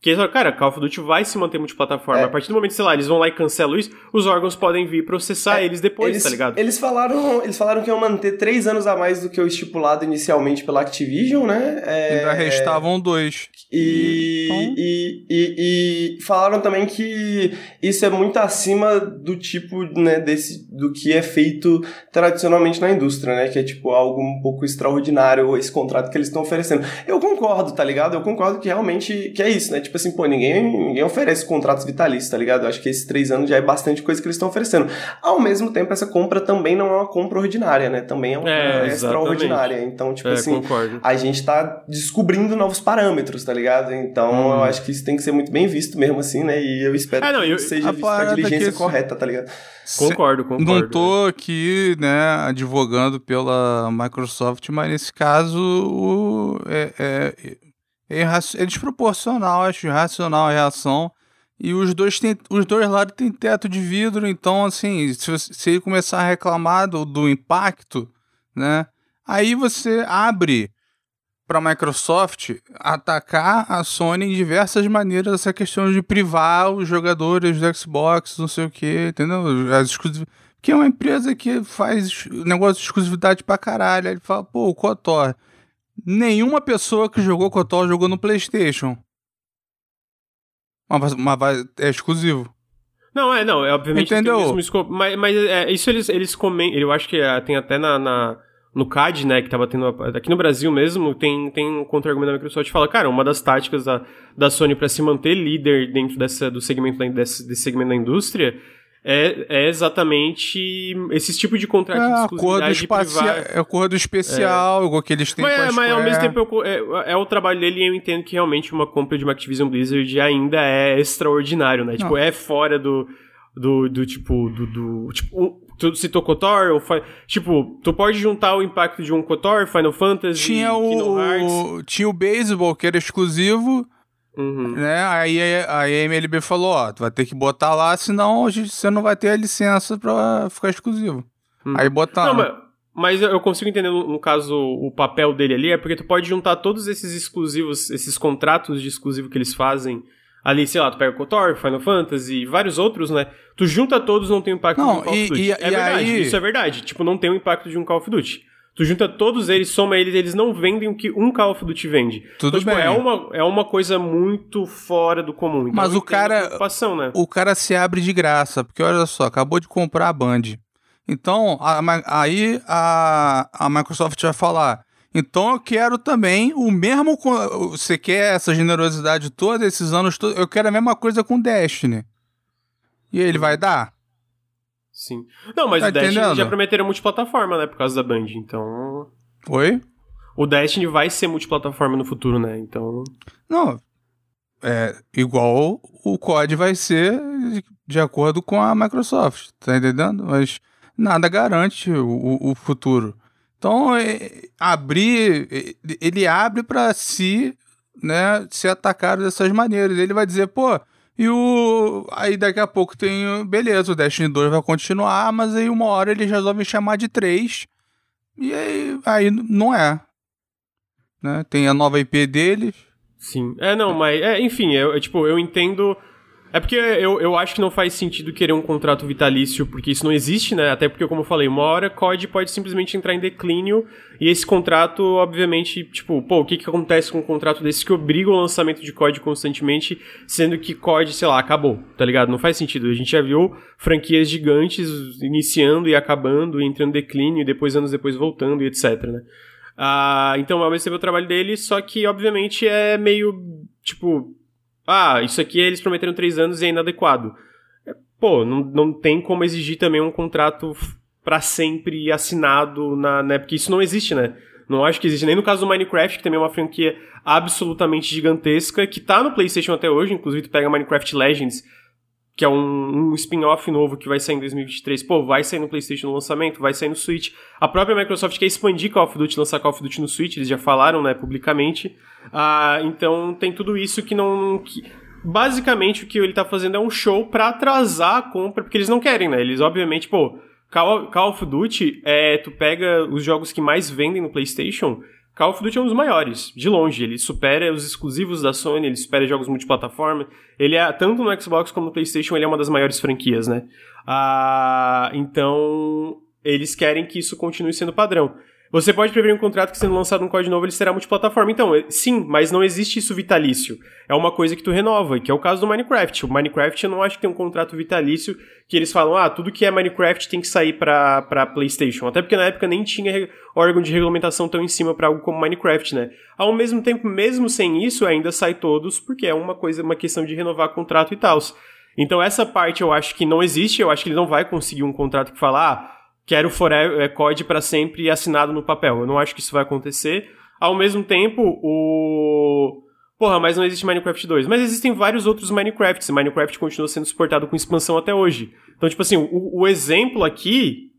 que eles cara, Call of Duty vai se manter multiplataforma. É. A partir do momento, sei lá, eles vão lá e cancelam isso, os órgãos podem vir processar é. eles depois, eles, tá ligado? Eles falaram, eles falaram que iam manter três anos a mais do que o estipulado inicialmente pela Activision, né? É, Ainda restavam dois. E, então... e, e, e, falaram também que isso é muito acima do tipo, né, desse, do que é feito tradicionalmente na indústria, né? Que é tipo algo um pouco extraordinário esse contrato que eles estão oferecendo. Eu concordo, tá ligado? Eu concordo que realmente que é isso, né? Tipo assim, pô, ninguém, ninguém oferece contratos vitalícios, tá ligado? Eu acho que esses três anos já é bastante coisa que eles estão oferecendo. Ao mesmo tempo, essa compra também não é uma compra ordinária, né? Também é uma é, extraordinária. Então, tipo é, assim, concordo. a gente tá descobrindo novos parâmetros, tá ligado? Então, hum. eu acho que isso tem que ser muito bem visto mesmo assim, né? E eu espero é, não, eu, que seja visto com a diligência que... correta, tá ligado? Concordo, concordo. Não tô aqui, né, advogando pela Microsoft, mas nesse caso o, é, é, é, é desproporcional, acho irracional a reação. E os dois, tem, os dois lados têm teto de vidro, então, assim, se, se ele começar a reclamar do, do impacto, né, aí você abre para a Microsoft atacar a Sony em diversas maneiras essa questão de privar os jogadores do Xbox, não sei o que, entendeu? As exclusiv... Que é uma empresa que faz negócio de exclusividade pra caralho. Aí ele fala, pô, o KOTOR. Nenhuma pessoa que jogou KOTOR jogou no PlayStation. Mas, mas é exclusivo. Não, é, não, é obviamente Entendeu? o mesmo escopo, mas, mas é, isso eles, eles comentam, eu acho que é, tem até na, na no CAD, né, que tava tendo aqui no Brasil mesmo, tem, tem um contra-argumento da Microsoft que fala, cara, uma das táticas da, da Sony para se manter líder dentro dessa, do segmento desse, desse segmento da indústria é, é exatamente esse tipo de contrato é, de acordo espacial, É acordo especial, é. igual que eles têm mas, com a Mas ao mesmo tempo eu, é, é, o trabalho dele e eu entendo que realmente uma compra de uma Activision Blizzard ainda é extraordinário, né? Não. Tipo, é fora do, do, do tipo, do, do tipo, tu citou KOTOR, ou, tipo, tu pode juntar o impacto de um KOTOR, Final Fantasy, tinha o, Hearts. Tinha o Baseball, que era exclusivo, uhum. né? Aí a MLB falou, ó, tu vai ter que botar lá, senão você não vai ter a licença pra ficar exclusivo. Uhum. Aí botar. mas, mas eu consigo entender, no caso, o papel dele ali, é porque tu pode juntar todos esses exclusivos, esses contratos de exclusivo que eles fazem ali, sei lá, tu pega o KOTOR, Final Fantasy e vários outros, né? Tu junta todos, não tem o impacto não, de um Call e, of Duty. E, é e verdade, aí... isso é verdade. Tipo, não tem o impacto de um Call of Duty. Tu junta todos eles, soma eles, eles não vendem o que um Call of Duty vende. Tudo então, tipo, bem. É uma, é uma coisa muito fora do comum. Então, Mas o cara- Né? O cara se abre de graça, porque olha só, acabou de comprar a Band. Então, a- aí a, a Microsoft vai falar. Então eu quero também o mesmo. Você quer essa generosidade toda, esses anos todos? Eu quero a mesma coisa com Destiny. E ele vai dar? Sim. Não, mas Tá o Destiny entendendo? já prometeram multiplataforma, né? Por causa da Band. Então. Oi? O Destiny vai ser multiplataforma no futuro, né? Então. Não. É igual o COD vai ser de- acordo com a Microsoft, tá entendendo? Mas nada garante o, o- o futuro. Então, é, abrir, é, ele abre para si, né, ser atacado dessas maneiras. Ele vai dizer, pô, e o. Aí daqui a pouco tem. Beleza, o Destiny 2 vai continuar, mas aí uma hora eles resolvem chamar de 3. E aí, aí não é. Né? Tem a nova IP deles. Sim. É, não, mas. É, enfim, eu, eu, tipo, eu entendo. É porque eu, eu acho que não faz sentido querer um contrato vitalício, porque isso não existe, né? Até porque, como eu falei, uma hora COD pode simplesmente entrar em declínio e esse contrato, obviamente, tipo, pô, o que, que acontece com um contrato desse que obriga o lançamento de COD constantemente, sendo que COD, sei lá, acabou, tá ligado? Não faz sentido. A gente já viu franquias gigantes iniciando e acabando, entrando em declínio e depois, anos depois, voltando e etc, né? Ah, então, ao mesmo o trabalho dele, só que, obviamente, é meio, tipo, ah, isso aqui eles prometeram três anos e é inadequado. É, Pô, não, não tem como exigir também um contrato pra sempre assinado na, né? Porque isso não existe, né? Não acho que existe. Nem no caso do Minecraft, que também é uma franquia absolutamente gigantesca, que tá no PlayStation até hoje. Inclusive, tu pega Minecraft Legends, que é um, um spin-off novo que vai sair em 2023. Pô, vai sair no PlayStation no lançamento, vai sair no Switch. A própria Microsoft quer expandir Call of Duty, lançar Call of Duty no Switch, eles já falaram, né, publicamente. Ah, então tem tudo isso que não. que- basicamente o que ele tá fazendo é um show pra atrasar a compra, porque eles não querem, né? Eles, obviamente, pô, Call, Call of Duty, é, tu pega os jogos que mais vendem no PlayStation. Call of Duty é um dos maiores, de longe. Ele supera os exclusivos da Sony, ele supera jogos multiplataforma. Ele é, tanto no Xbox como no PlayStation, ele é uma das maiores franquias, né? Ah, então, eles querem que isso continue sendo padrão. Você pode prever um contrato que sendo lançado um código novo ele será multiplataforma. Então, é- sim, mas não existe isso vitalício. É uma coisa que tu renova, que é o caso do Minecraft. O Minecraft eu não acho que tem um contrato vitalício que eles falam, ah, tudo que é Minecraft tem que sair pra, pra PlayStation. Até porque na época nem tinha órgão de regulamentação tão em cima pra algo como Minecraft, né? Ao mesmo tempo, mesmo sem isso, ainda sai todos, porque é uma coisa, uma questão de renovar contrato e tal. Então essa parte eu acho que não existe, eu acho que ele não vai conseguir um contrato que fala, ah, quero Forever é, COD para sempre assinado no papel. Eu não acho que isso vai acontecer. Ao mesmo tempo, o. Porra, mas não existe Minecraft 2. Mas existem vários outros Minecrafts. e Minecraft continua sendo suportado com expansão até hoje. Então, tipo assim, o, o exemplo aqui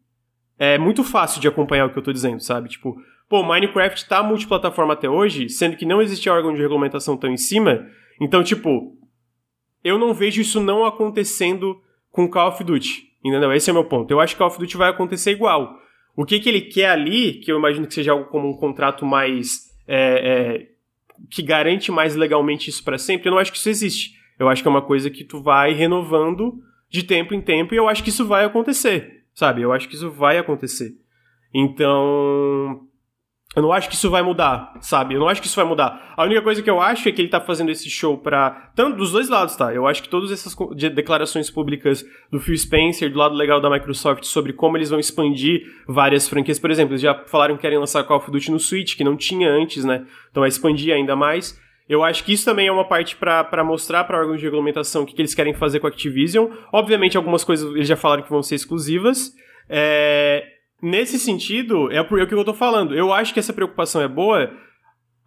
é muito fácil de acompanhar o que eu tô dizendo, sabe? Tipo, pô, Minecraft tá multiplataforma até hoje, sendo que não existe órgão de regulamentação tão em cima. Então, tipo, eu não vejo isso não acontecendo com Call of Duty. Entendeu? Esse é o meu ponto. Eu acho que Call of Duty vai acontecer igual. O que, que ele quer ali, que eu imagino que seja algo como um contrato mais. é, é, que garante mais legalmente isso para sempre, eu não acho que isso existe. Eu acho que é uma coisa que tu vai renovando de tempo em tempo e eu acho que isso vai acontecer. Sabe? Eu acho que isso vai acontecer. Então. Eu não acho que isso vai mudar, sabe? Eu não acho que isso vai mudar. A única coisa que eu acho é que ele tá fazendo esse show pra. Tanto dos dois lados, tá? Eu acho que todas essas declarações públicas do Phil Spencer, do lado legal da Microsoft, sobre como eles vão expandir várias franquias. Por exemplo, eles já falaram que querem lançar Call of Duty no Switch, que não tinha antes, né? Então vai expandir ainda mais. Eu acho que isso também é uma parte pra mostrar pra órgãos de regulamentação o que, que eles querem fazer com a Activision. Obviamente, algumas coisas eles já falaram que vão ser exclusivas. É, Nesse sentido, é é o que eu tô falando. Eu acho que essa preocupação é boa.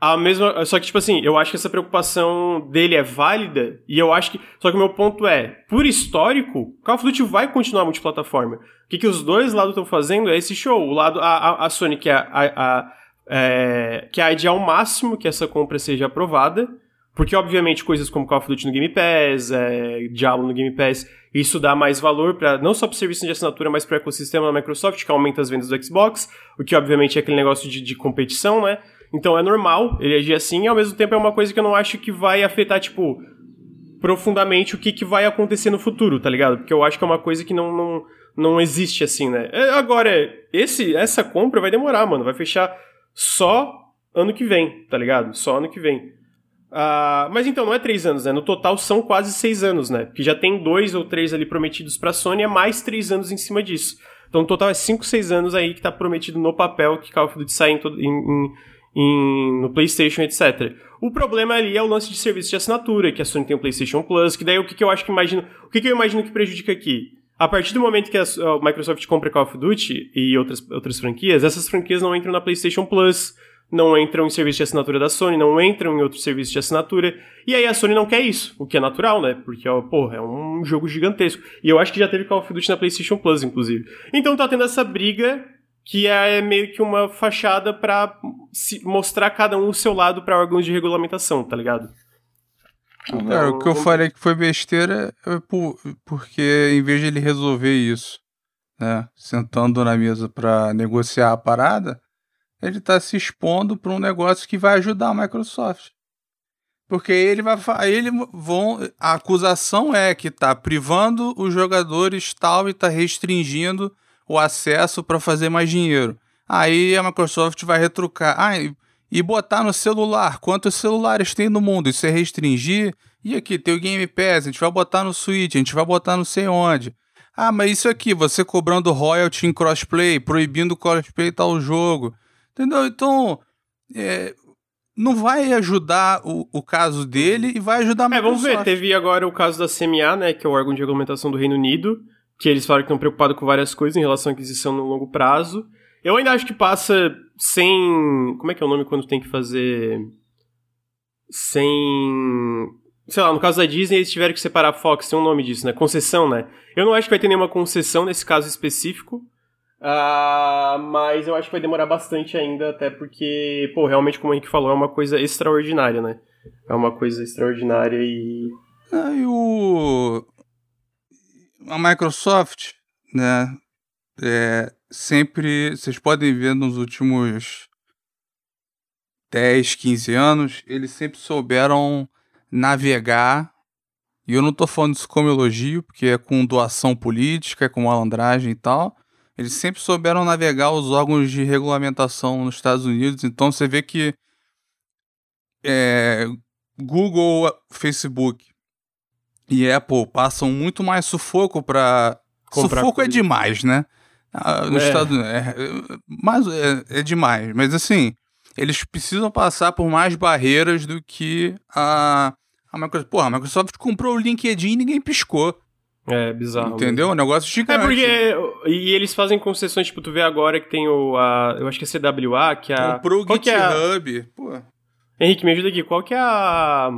A mesma, só que, tipo assim, eu acho que essa preocupação dele é válida, e eu acho que. Só que o meu ponto é, por histórico, Call of Duty vai continuar multiplataforma. O que, que os dois lados estão fazendo é esse show. O lado, a, a, a Sony quer, a, a, é, quer ao máximo que essa compra seja aprovada, porque, obviamente, coisas como Call of Duty no Game Pass, é, Diablo no Game Pass, isso dá mais valor para não só para o serviço de assinatura, mas para o ecossistema da Microsoft, que aumenta as vendas do Xbox, o que, obviamente, é aquele negócio de, de competição, né? Então é normal ele agir assim, e ao mesmo tempo é uma coisa que eu não acho que vai afetar, tipo. profundamente o que, que vai acontecer no futuro, tá ligado? Porque eu acho que é uma coisa que não, não, não existe assim, né? É, agora, esse, essa compra vai demorar, mano. Vai fechar só ano que vem, tá ligado? Só ano que vem. Uh, mas então, não é três anos, né? No total são quase seis anos, né? Que já tem dois ou três ali prometidos pra Sony, é mais três anos em cima disso. Então, no total é cinco, seis anos aí que tá prometido no papel que Call of Duty sai em, em, em, no PlayStation, etc. O problema ali é o lance de serviço de assinatura, que a Sony tem o PlayStation Plus, que daí o que, que eu acho que imagino. O que, que eu imagino que prejudica aqui? A partir do momento que a, a Microsoft compra Call of Duty e outras, outras franquias, essas franquias não entram na PlayStation Plus, não entram em serviço de assinatura da Sony, não entram em outro serviço de assinatura. E aí a Sony não quer isso, o que é natural, né? Porque, ó, porra, é um jogo gigantesco. E eu acho que já teve Call of Duty na PlayStation Plus, inclusive. Então tá tendo essa briga que é meio que uma fachada para mostrar cada um o seu lado para órgãos de regulamentação, tá ligado? Então, é, o que eu falei que foi besteira é por, porque em vez de ele resolver isso, né, sentando na mesa para negociar a parada, ele está se expondo para um negócio que vai ajudar a Microsoft. Porque ele vai ele vão a acusação é que está privando os jogadores tal e está restringindo o acesso para fazer mais dinheiro. Aí a Microsoft vai retrucar. Ah, e botar no celular. Quantos celulares tem no mundo? Isso é restringir? E aqui tem o Game Pass, a gente vai botar no Switch, a gente vai botar não sei onde. Ah, mas isso aqui, você cobrando royalty em crossplay, proibindo crossplay tal jogo. Entendeu? Então, é, não vai ajudar o, o caso dele e vai ajudar a Microsoft. É, vamos ver. Teve agora o caso da CMA, né, que é o órgão de regulamentação do Reino Unido, que eles falaram que estão preocupados com várias coisas em relação à aquisição no longo prazo. Eu ainda acho que passa sem. Como é que é o nome quando tem que fazer. Sem. Sei lá, no caso da Disney, eles tiveram que separar a Fox, tem um nome disso, né? Concessão, né? Eu não acho que vai ter nenhuma concessão nesse caso específico. Uh, mas eu acho que vai demorar bastante ainda, até porque, pô, realmente, como a gente falou, é uma coisa extraordinária, né? É uma coisa extraordinária e. Ah, o a Microsoft, né, é, sempre, vocês podem ver nos últimos 10, 15 anos, eles sempre souberam navegar, e eu não estou falando isso como elogio, porque é com doação política, é com malandragem e tal, eles sempre souberam navegar os órgãos de regulamentação nos Estados Unidos, então você vê que é, Google, Facebook, e Apple passam muito mais sufoco para Sufoco coisa. é demais, né? Ah, no é. estado é, mas é, é, demais, mas assim, eles precisam passar por mais barreiras do que a a Microsoft. Porra, a Microsoft comprou o LinkedIn e ninguém piscou. É, bizarro. Entendeu? Um negócio gigante. É porque. E eles fazem concessões, tipo, tu vê agora que tem o. A, eu acho que é CWA, que é a. Comprou o GitHub. É a... Pô. Henrique, me ajuda aqui. Qual que é a.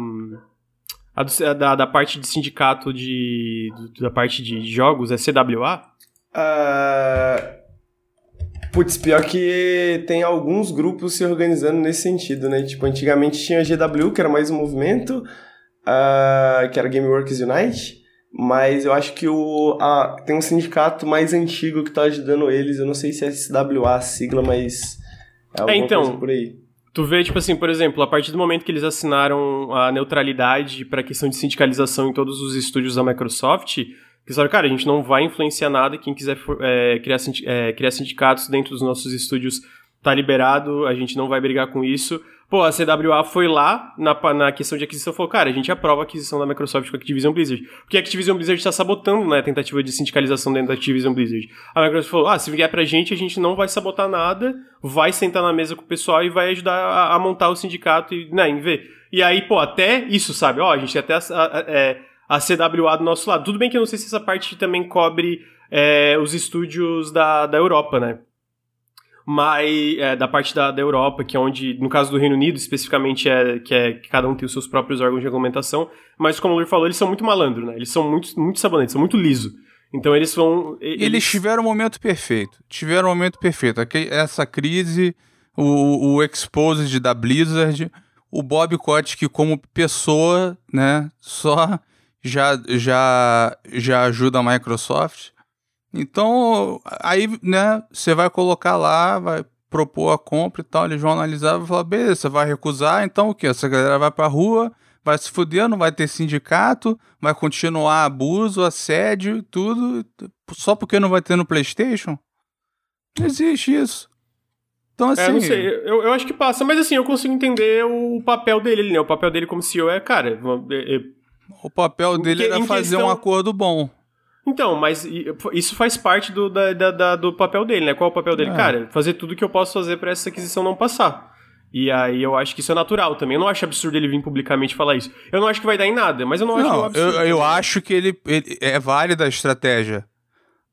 A, do, da, da parte de sindicato de. da parte de jogos é CWA? Uh, ah, putz, pior que tem alguns grupos se organizando nesse sentido, né? Tipo, antigamente tinha a GW, que era mais um movimento, uh, que era Gameworks Unite, mas eu acho que o, a, tem um sindicato mais antigo que tá ajudando eles, eu não sei se é CWA a sigla, mas é, alguma é, então, coisa por aí. Tu vê, tipo assim, por exemplo, a partir do momento que eles assinaram a neutralidade para a questão de sindicalização em todos os estúdios da Microsoft, eles falaram, cara, a gente não vai influenciar nada, quem quiser é, criar, é, criar sindicatos dentro dos nossos estúdios tá liberado, a gente não vai brigar com isso. Pô, a CWA foi lá na, na questão de aquisição e falou, cara, a gente aprova a aquisição da Microsoft com a Activision Blizzard. Porque a Activision Blizzard está sabotando né, a tentativa de sindicalização dentro da Activision Blizzard. A Microsoft falou, ah, se vier pra gente, a gente não vai sabotar nada, vai sentar na mesa com o pessoal e vai ajudar a, a montar o sindicato e, né, em ver. E aí, pô, até isso, sabe? Ó, a gente tem até a, a, é, a CWA do nosso lado. Tudo bem que eu não sei se essa parte também cobre é, os estúdios da, da Europa, né? Mas é, da parte da, da Europa, que é onde, no caso do Reino Unido, especificamente, é que, é que cada um tem os seus próprios órgãos de regulamentação, mas como o Luir falou, eles são muito malandro, né? Eles são muito, muito sabonetes, são muito liso. Então eles vão. Eles... eles tiveram o momento perfeito. Tiveram o momento perfeito. Essa crise, o, o Exposed da Blizzard, o Bob Kotick como pessoa, né? Só já, já, já ajuda a Microsoft. Então, aí, né, você vai colocar lá, vai propor a compra e tal, eles vão analisar e falar, beleza, você vai recusar, então o que? Essa galera vai pra rua, vai se fuder, não vai ter sindicato, vai continuar abuso, assédio, tudo, só porque não vai ter no PlayStation? Não existe isso. Então, assim. É, não sei, eu, eu acho que passa, mas assim, eu consigo entender o papel dele, né? O papel dele como CEO é, cara. É, é... O papel dele era fazer questão... um acordo bom. Então, mas isso faz parte do, da, da, do papel dele, né? Qual é o papel dele? É. Cara, fazer tudo que eu posso fazer para essa aquisição não passar. E aí eu acho que isso é natural também. Eu não acho absurdo ele vir publicamente falar isso. Eu não acho que vai dar em nada, mas eu não, não acho que é absurdo. Eu, eu acho que ele, ele é válida a estratégia.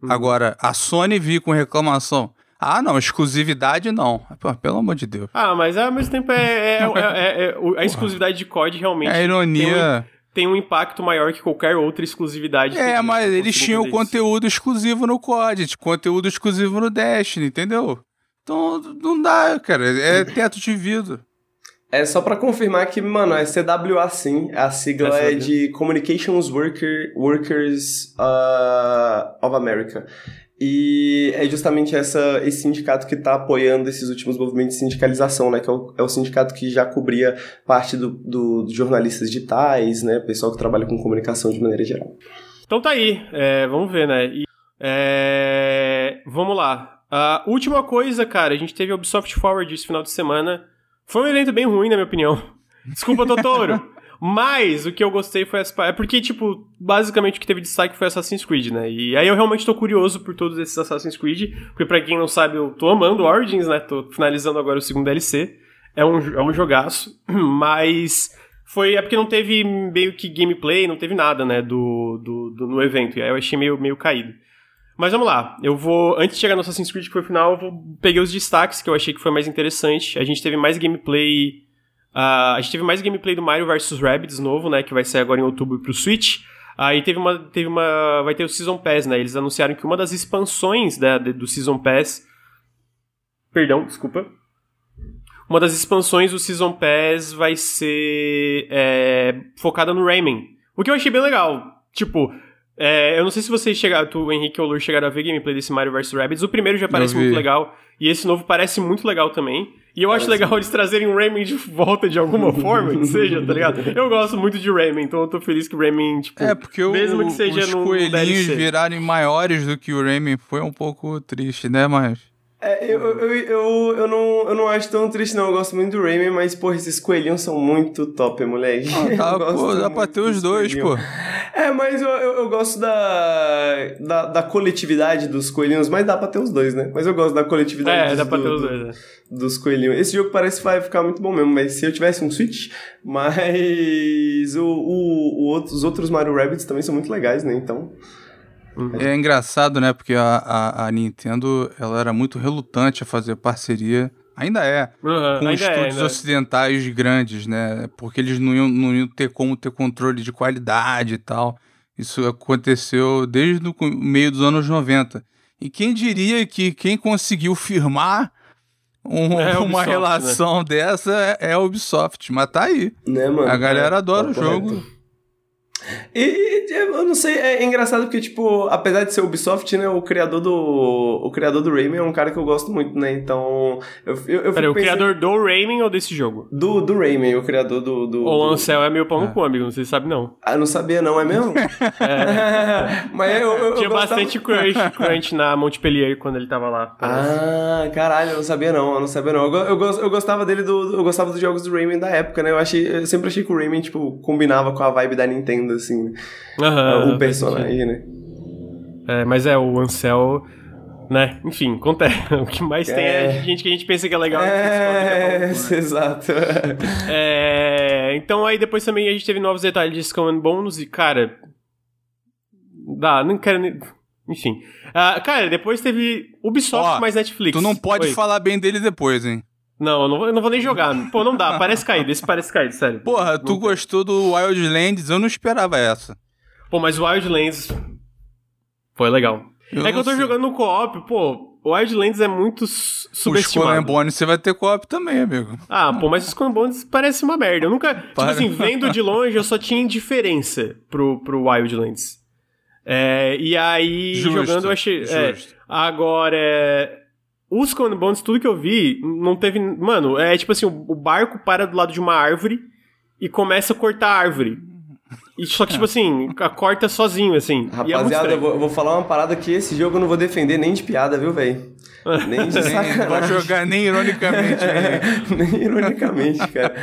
Hum. Agora, a Sony vir com reclamação. Ah, não, exclusividade não. Pô, pelo amor de Deus. Ah, mas ao mesmo tempo é, é, é, é a exclusividade de COD realmente. É ironia. Tem um, tem um, impacto maior que qualquer outra exclusividade. É, mas eles tinham conteúdo exclusivo no COD, conteúdo exclusivo no Destiny, entendeu? Então não dá, cara. É teto de vidro. É só para confirmar que, mano, é CWA sim. A sigla é, é de Communications Worker, Workers uh, of America. E é justamente essa, esse sindicato que está apoiando esses últimos movimentos de sindicalização, né? Que é o, é o sindicato que já cobria parte do, do, dos jornalistas digitais, né? Pessoal que trabalha com comunicação de maneira geral. Então tá aí, é, vamos ver, né? E, é, vamos lá. A última coisa, cara, a gente teve a Ubisoft Forward esse final de semana. Foi um evento bem ruim, na minha opinião. Desculpa, Totoro. Mas o que eu gostei foi as. É porque, tipo, basicamente o que teve destaque foi Assassin's Creed, né? E aí eu realmente tô curioso por todos esses Assassin's Creed. Porque, pra quem não sabe, eu tô amando Origins, né? Tô finalizando agora o segundo DLC. É um, é um jogaço. Mas. Foi. É porque não teve meio que gameplay, não teve nada, né? Do, do, do no evento. E aí eu achei meio, meio caído. Mas vamos lá, eu vou. Antes de chegar no Assassin's Creed, que foi o final, eu vou, peguei os destaques que eu achei que foi mais interessante. A gente teve mais gameplay. Uh, a gente teve mais gameplay do Mario vs Rabbids novo, né? Que vai sair agora em outubro pro Switch. Aí uh, teve uma. Teve uma. Vai ter o Season Pass, né? Eles anunciaram que uma das expansões da, do Season Pass. Perdão, desculpa. Uma das expansões do Season Pass vai ser é, focada no Rayman. O que eu achei bem legal. Tipo, é, eu não sei se vocês chegaram, tu, o Henrique ou o Lur chegaram a ver gameplay desse Mario vs Rabbids. O primeiro já parece muito legal. E esse novo parece muito legal também. E eu acho legal eles trazerem o Rayman de volta de alguma forma, que seja, tá ligado? Eu gosto muito de Rayman, então eu tô feliz que o Rayman, tipo, é, porque mesmo o, que seja os no coelhinhos DLC. virarem maiores do que o Rayman foi um pouco triste, né, mas... É, eu, eu, eu, eu, não, eu não acho tão triste, não. Eu gosto muito do Rayman, mas, porra, esses coelhinhos são muito top, moleque. Ah, tá, pô, dá pra ter os dois, pô. É, mas eu, eu, eu, gosto da, da, da, coletividade dos coelhinhos, mas dá pra ter os dois, né? Mas eu gosto da coletividade é, dos, dá pra ter os dois, né? dos coelhinhos. Esse jogo parece que vai ficar muito bom mesmo, mas se eu tivesse um Switch, mas o, o, o, os outros Mario Rabbids também são muito legais, né? Então. Uhum. É engraçado, né? Porque a, a, a, Nintendo ela era muito relutante a fazer parceria. Ainda é. Uhum, com ainda é, estúdios é, ocidentais grandes, né? Porque eles não iam, não iam ter como ter controle de qualidade e tal. Isso aconteceu desde o meio dos anos 90. E quem diria que quem conseguiu firmar um, é uma né? relação né? dessa é, é a Ubisoft. Mas tá aí. Né, mano? A galera é, adora tá o jogo. E, eu não sei, é engraçado porque, tipo, apesar de ser Ubisoft, né, o criador do. O criador do Rayman é um cara que eu gosto muito, né? Então. Eu, eu, eu Peraí, o criador do Rayman ou desse jogo? Do, do Rayman, o criador do. do o Ansel é meu pão no ah. cu, amigo, não sei se sabe, não. Ah, não sabia, não, é mesmo? é. Mas eu, eu Tinha bastante crunch, crunch na Montpellier quando ele tava lá. Ah, caralho, eu não sabia, não, eu não sabia, não. Eu, eu, eu gostava dele do. Eu gostava dos jogos do Rayman da época, né? Eu, achei, eu sempre achei que o Rayman, tipo, combinava com a vibe da Nintendo, assim. Uhum, o personagem, né? É, mas é, o Ansel, né? Enfim, acontece. O que mais é... tem é gente que a gente pensa que é legal. É, é exato. é, então aí depois também a gente teve novos detalhes de Skull and Bones e, cara... Dá, não quero nem... Enfim. Uh, cara, depois teve Ubisoft Ó, mais Netflix. Tu não pode Oi. falar bem dele depois, hein? Não, eu não, vou, eu não vou nem jogar. Pô, não dá. Parece caído. Esse parece caído, sério. Porra, não tu gostou do Wildlands? Eu não esperava essa. Pô, mas o Wildlands foi legal. Eu é que eu tô sei. jogando no co-op, pô. O Wildlands é muito subestimado. O Skull Bones você vai ter co-op também, amigo. Ah, pô, mas o Skull Bones parece uma merda. Eu nunca... Tipo Para. Tipo assim, vendo de longe, eu só tinha indiferença pro, pro Wildlands. É, e aí, justo, jogando, eu achei... É, agora... Os Bones, tudo que eu vi, não teve... Mano, é tipo assim, o barco para do lado de uma árvore e começa a cortar a árvore. E só que, tipo assim, corta sozinho, assim. É Rapaziada, é eu, vou, eu vou falar uma parada que esse jogo eu não vou defender nem de piada, viu, velho? Nem de sacanagem. Vou jogar nem ironicamente. nem ironicamente, cara.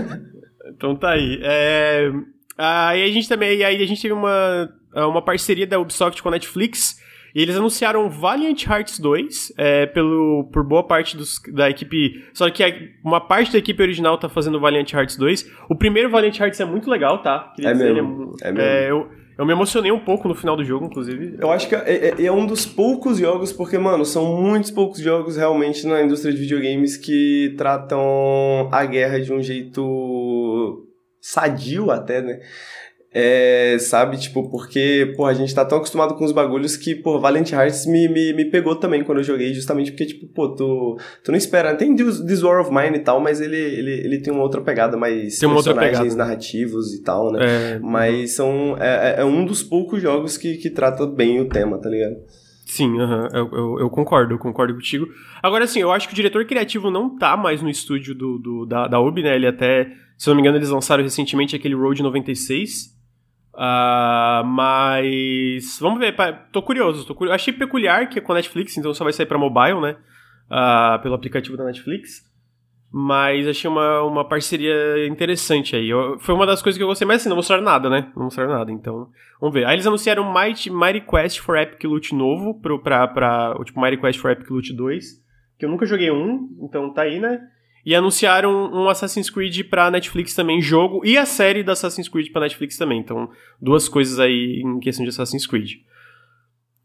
então tá aí. É... Aí a gente também, aí a gente teve uma, uma parceria da Ubisoft com a Netflix, e eles anunciaram Valiant Hearts 2 é, pelo, por boa parte dos, da equipe. Só que uma parte da equipe original tá fazendo Valiant Hearts 2. O primeiro Valiant Hearts é muito legal, tá? Queria é, dizer, mesmo, é, é mesmo. É, eu, eu me emocionei um pouco no final do jogo, inclusive. Eu acho que é, é, é, um dos poucos jogos, porque, mano, são muitos poucos jogos realmente na indústria de videogames que tratam a guerra de um jeito sadio até, né? É, sabe, tipo, porque, pô, a gente tá tão acostumado com os bagulhos que, pô, Valiant Hearts me, me, me pegou também quando eu joguei, justamente porque, tipo, pô, tu, tu não espera. Tem This War of Mine e tal, mas ele, ele, ele tem uma outra pegada, mais tem uma personagens outra pegada. narrativos e tal, né? É, mas são, é, é, é um dos poucos jogos que, que trata bem o tema, tá ligado? Sim, uh -huh, eu, eu, eu, concordo, eu concordo contigo. Agora, assim, eu acho que o diretor criativo não tá mais no estúdio do, do da, da UB, né? Ele até, se não me engano, eles lançaram recentemente aquele Road 96, Uh, mas vamos ver, tô curioso, tô curioso. Achei peculiar que é com a Netflix, então só vai sair para mobile, né? Uh, pelo aplicativo da Netflix. Mas achei uma, uma parceria interessante aí. Eu, foi uma das coisas que eu gostei, mas assim, não mostraram nada, né? Não mostraram nada, então vamos ver. Aí eles anunciaram Mighty, Mighty Quest for Epic Loot novo, pro, pra, pra, tipo Mighty Quest for Epic Loot 2, que eu nunca joguei um, então tá aí, né? E anunciaram um Assassin's Creed pra Netflix também, jogo, e a série da Assassin's Creed pra Netflix também. Então, duas coisas aí em questão de Assassin's Creed.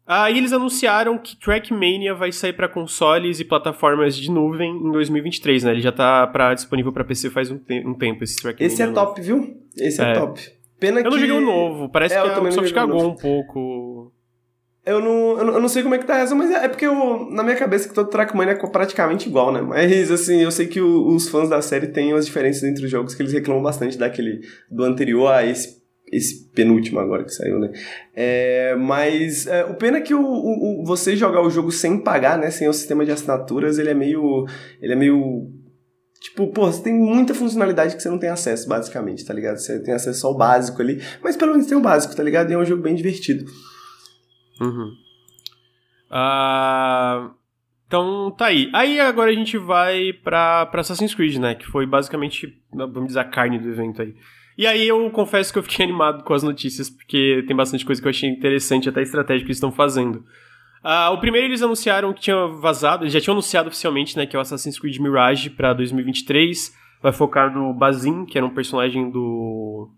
Aí eles anunciaram que Trackmania vai sair para consoles e plataformas de nuvem em 2023, né? Ele já tá pra, disponível para PC faz um, te um tempo, esse Trackmania. Esse é novo. top, viu? Esse é, é top. Pena eu que... não joguei o novo, parece é, que a Ubisoft cagou um pouco eu não, eu não sei como é que tá essa, mas é, é porque eu, na minha cabeça que todo Trackmania é praticamente igual, né? Mas, assim, eu sei que o, os fãs da série têm umas diferenças entre os jogos que eles reclamam bastante daquele, do anterior a esse, esse penúltimo agora que saiu, né? É, mas é, o pena é que o, o, o, você jogar o jogo sem pagar, né? Sem o sistema de assinaturas, ele é meio... Ele é meio... Tipo, pô, você tem muita funcionalidade que você não tem acesso, basicamente, tá ligado? Você tem acesso ao básico ali, mas pelo menos tem o básico, tá ligado? E é um jogo bem divertido. Uhum. Uh, então tá aí. Aí agora a gente vai pra, pra Assassin's Creed, né? Que foi basicamente, vamos dizer, a carne do evento aí. E aí eu confesso que eu fiquei animado com as notícias, porque tem bastante coisa que eu achei interessante, até estratégia que eles estão fazendo. Uh, o primeiro eles anunciaram que tinha vazado, eles já tinham anunciado oficialmente, né, que é o Assassin's Creed Mirage para 2023. Vai focar no Bazin, que era um personagem do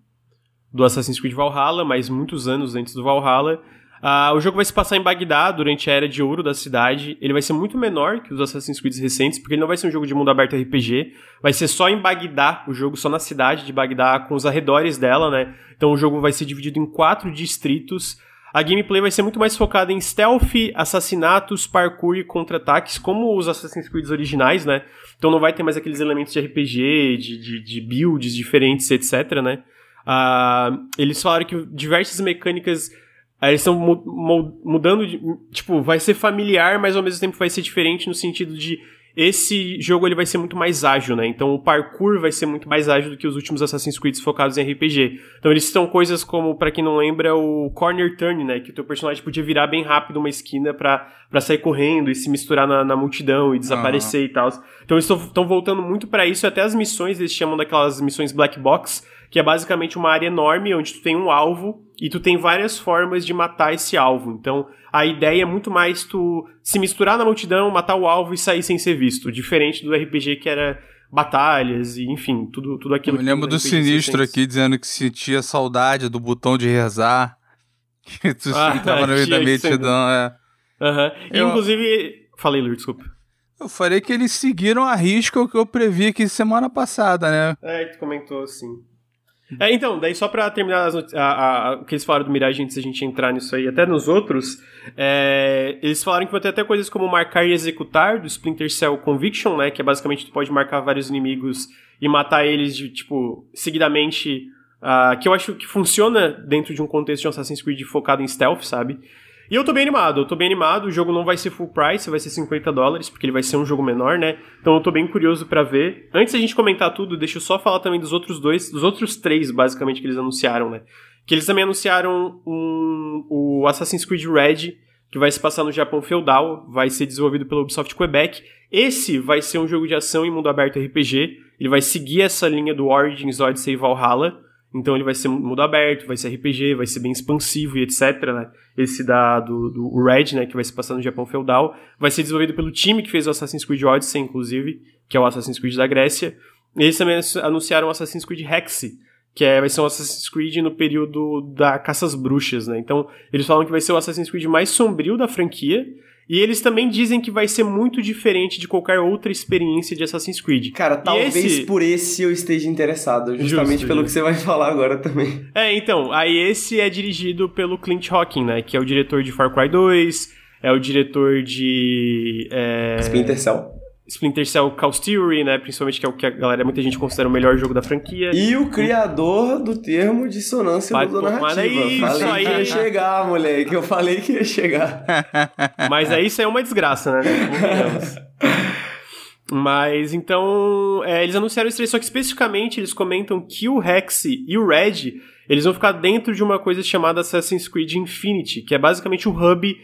do Assassin's Creed Valhalla, mas muitos anos antes do Valhalla. Uh, o jogo vai se passar em Bagdá durante a era de ouro da cidade. Ele vai ser muito menor que os Assassin's Creed recentes, porque ele não vai ser um jogo de mundo aberto RPG. Vai ser só em Bagdá, o jogo só na cidade de Bagdá, com os arredores dela, né? Então o jogo vai ser dividido em quatro distritos. A gameplay vai ser muito mais focada em stealth, assassinatos, parkour e contra-ataques, como os Assassin's Creed originais, né? Então não vai ter mais aqueles elementos de RPG, de, de, de builds diferentes, etc, né? Uh, eles falaram que diversas mecânicas Aí eles estão mudando, de, tipo, vai ser familiar, mas ao mesmo tempo vai ser diferente no sentido de esse jogo ele vai ser muito mais ágil, né? Então o parkour vai ser muito mais ágil do que os últimos Assassin's Creed focados em RPG. Então eles citam coisas como, para quem não lembra, o corner turn, né? Que o teu personagem podia virar bem rápido uma esquina para sair correndo e se misturar na, na multidão e desaparecer uhum. e tal. Então eles estão voltando muito para isso, até as missões eles chamam daquelas missões black box, que é basicamente uma área enorme onde tu tem um alvo e tu tem várias formas de matar esse alvo. Então, a ideia é muito mais tu se misturar na multidão, matar o alvo e sair sem ser visto, diferente do RPG que era batalhas e enfim, tudo, tudo aquilo. Eu me lembro do Sinistro aqui dizendo que sentia saudade do botão de rezar. Que tu ah, tava no meio da multidão, é. Uhum. Eu... Inclusive, falei, Lur, desculpa. Eu falei que eles seguiram a risca o que eu previ aqui semana passada, né? É, tu comentou assim. É, então, daí só pra terminar o que eles falaram do Mirage antes da gente entrar nisso aí, até nos outros, é, eles falaram que vai ter até coisas como marcar e executar do Splinter Cell Conviction, né? Que é basicamente tu pode marcar vários inimigos e matar eles de, tipo, seguidamente. Uh, que eu acho que funciona dentro de um contexto de Assassin's Creed focado em stealth, sabe? E eu tô bem animado, eu tô bem animado. O jogo não vai ser full price, vai ser 50 dólares, porque ele vai ser um jogo menor, né? Então eu tô bem curioso para ver. Antes da gente comentar tudo, deixa eu só falar também dos outros dois, dos outros três, basicamente, que eles anunciaram, né? Que eles também anunciaram um, o Assassin's Creed Red, que vai se passar no Japão feudal, vai ser desenvolvido pela Ubisoft Quebec. Esse vai ser um jogo de ação em mundo aberto RPG. Ele vai seguir essa linha do Origins Odyssey e Valhalla. Então ele vai ser mundo aberto, vai ser RPG, vai ser bem expansivo e etc, né? Esse da, do, do Red, né, que vai se passar no Japão feudal, vai ser desenvolvido pelo time que fez o Assassin's Creed Odyssey, inclusive, que é o Assassin's Creed da Grécia. Eles também anunciaram o Assassin's Creed Hexi, que é, vai ser um Assassin's Creed no período da caça às bruxas, né? Então, eles falam que vai ser o Assassin's Creed mais sombrio da franquia, e eles também dizem que vai ser muito diferente de qualquer outra experiência de Assassin's Creed. Cara, talvez esse... por esse eu esteja interessado, justamente Justo, pelo que você vai falar agora também. É, então, aí esse é dirigido pelo Clint Hawking, né? Que é o diretor de Far Cry 2, é o diretor de. É... Splinter Cell. Splinter Cell Chaos Theory, né? Principalmente que é o que a galera, muita gente considera o melhor jogo da franquia. E o criador do termo dissonância ludonarrativa. Mas é isso falei aí. que ia chegar, moleque. Eu falei que ia chegar. Mas aí isso é uma desgraça, né? Mas então, é, eles anunciaram isso, só que especificamente eles comentam que o Hex e o Red, eles vão ficar dentro de uma coisa chamada Assassin's Creed Infinity, que é basicamente o hub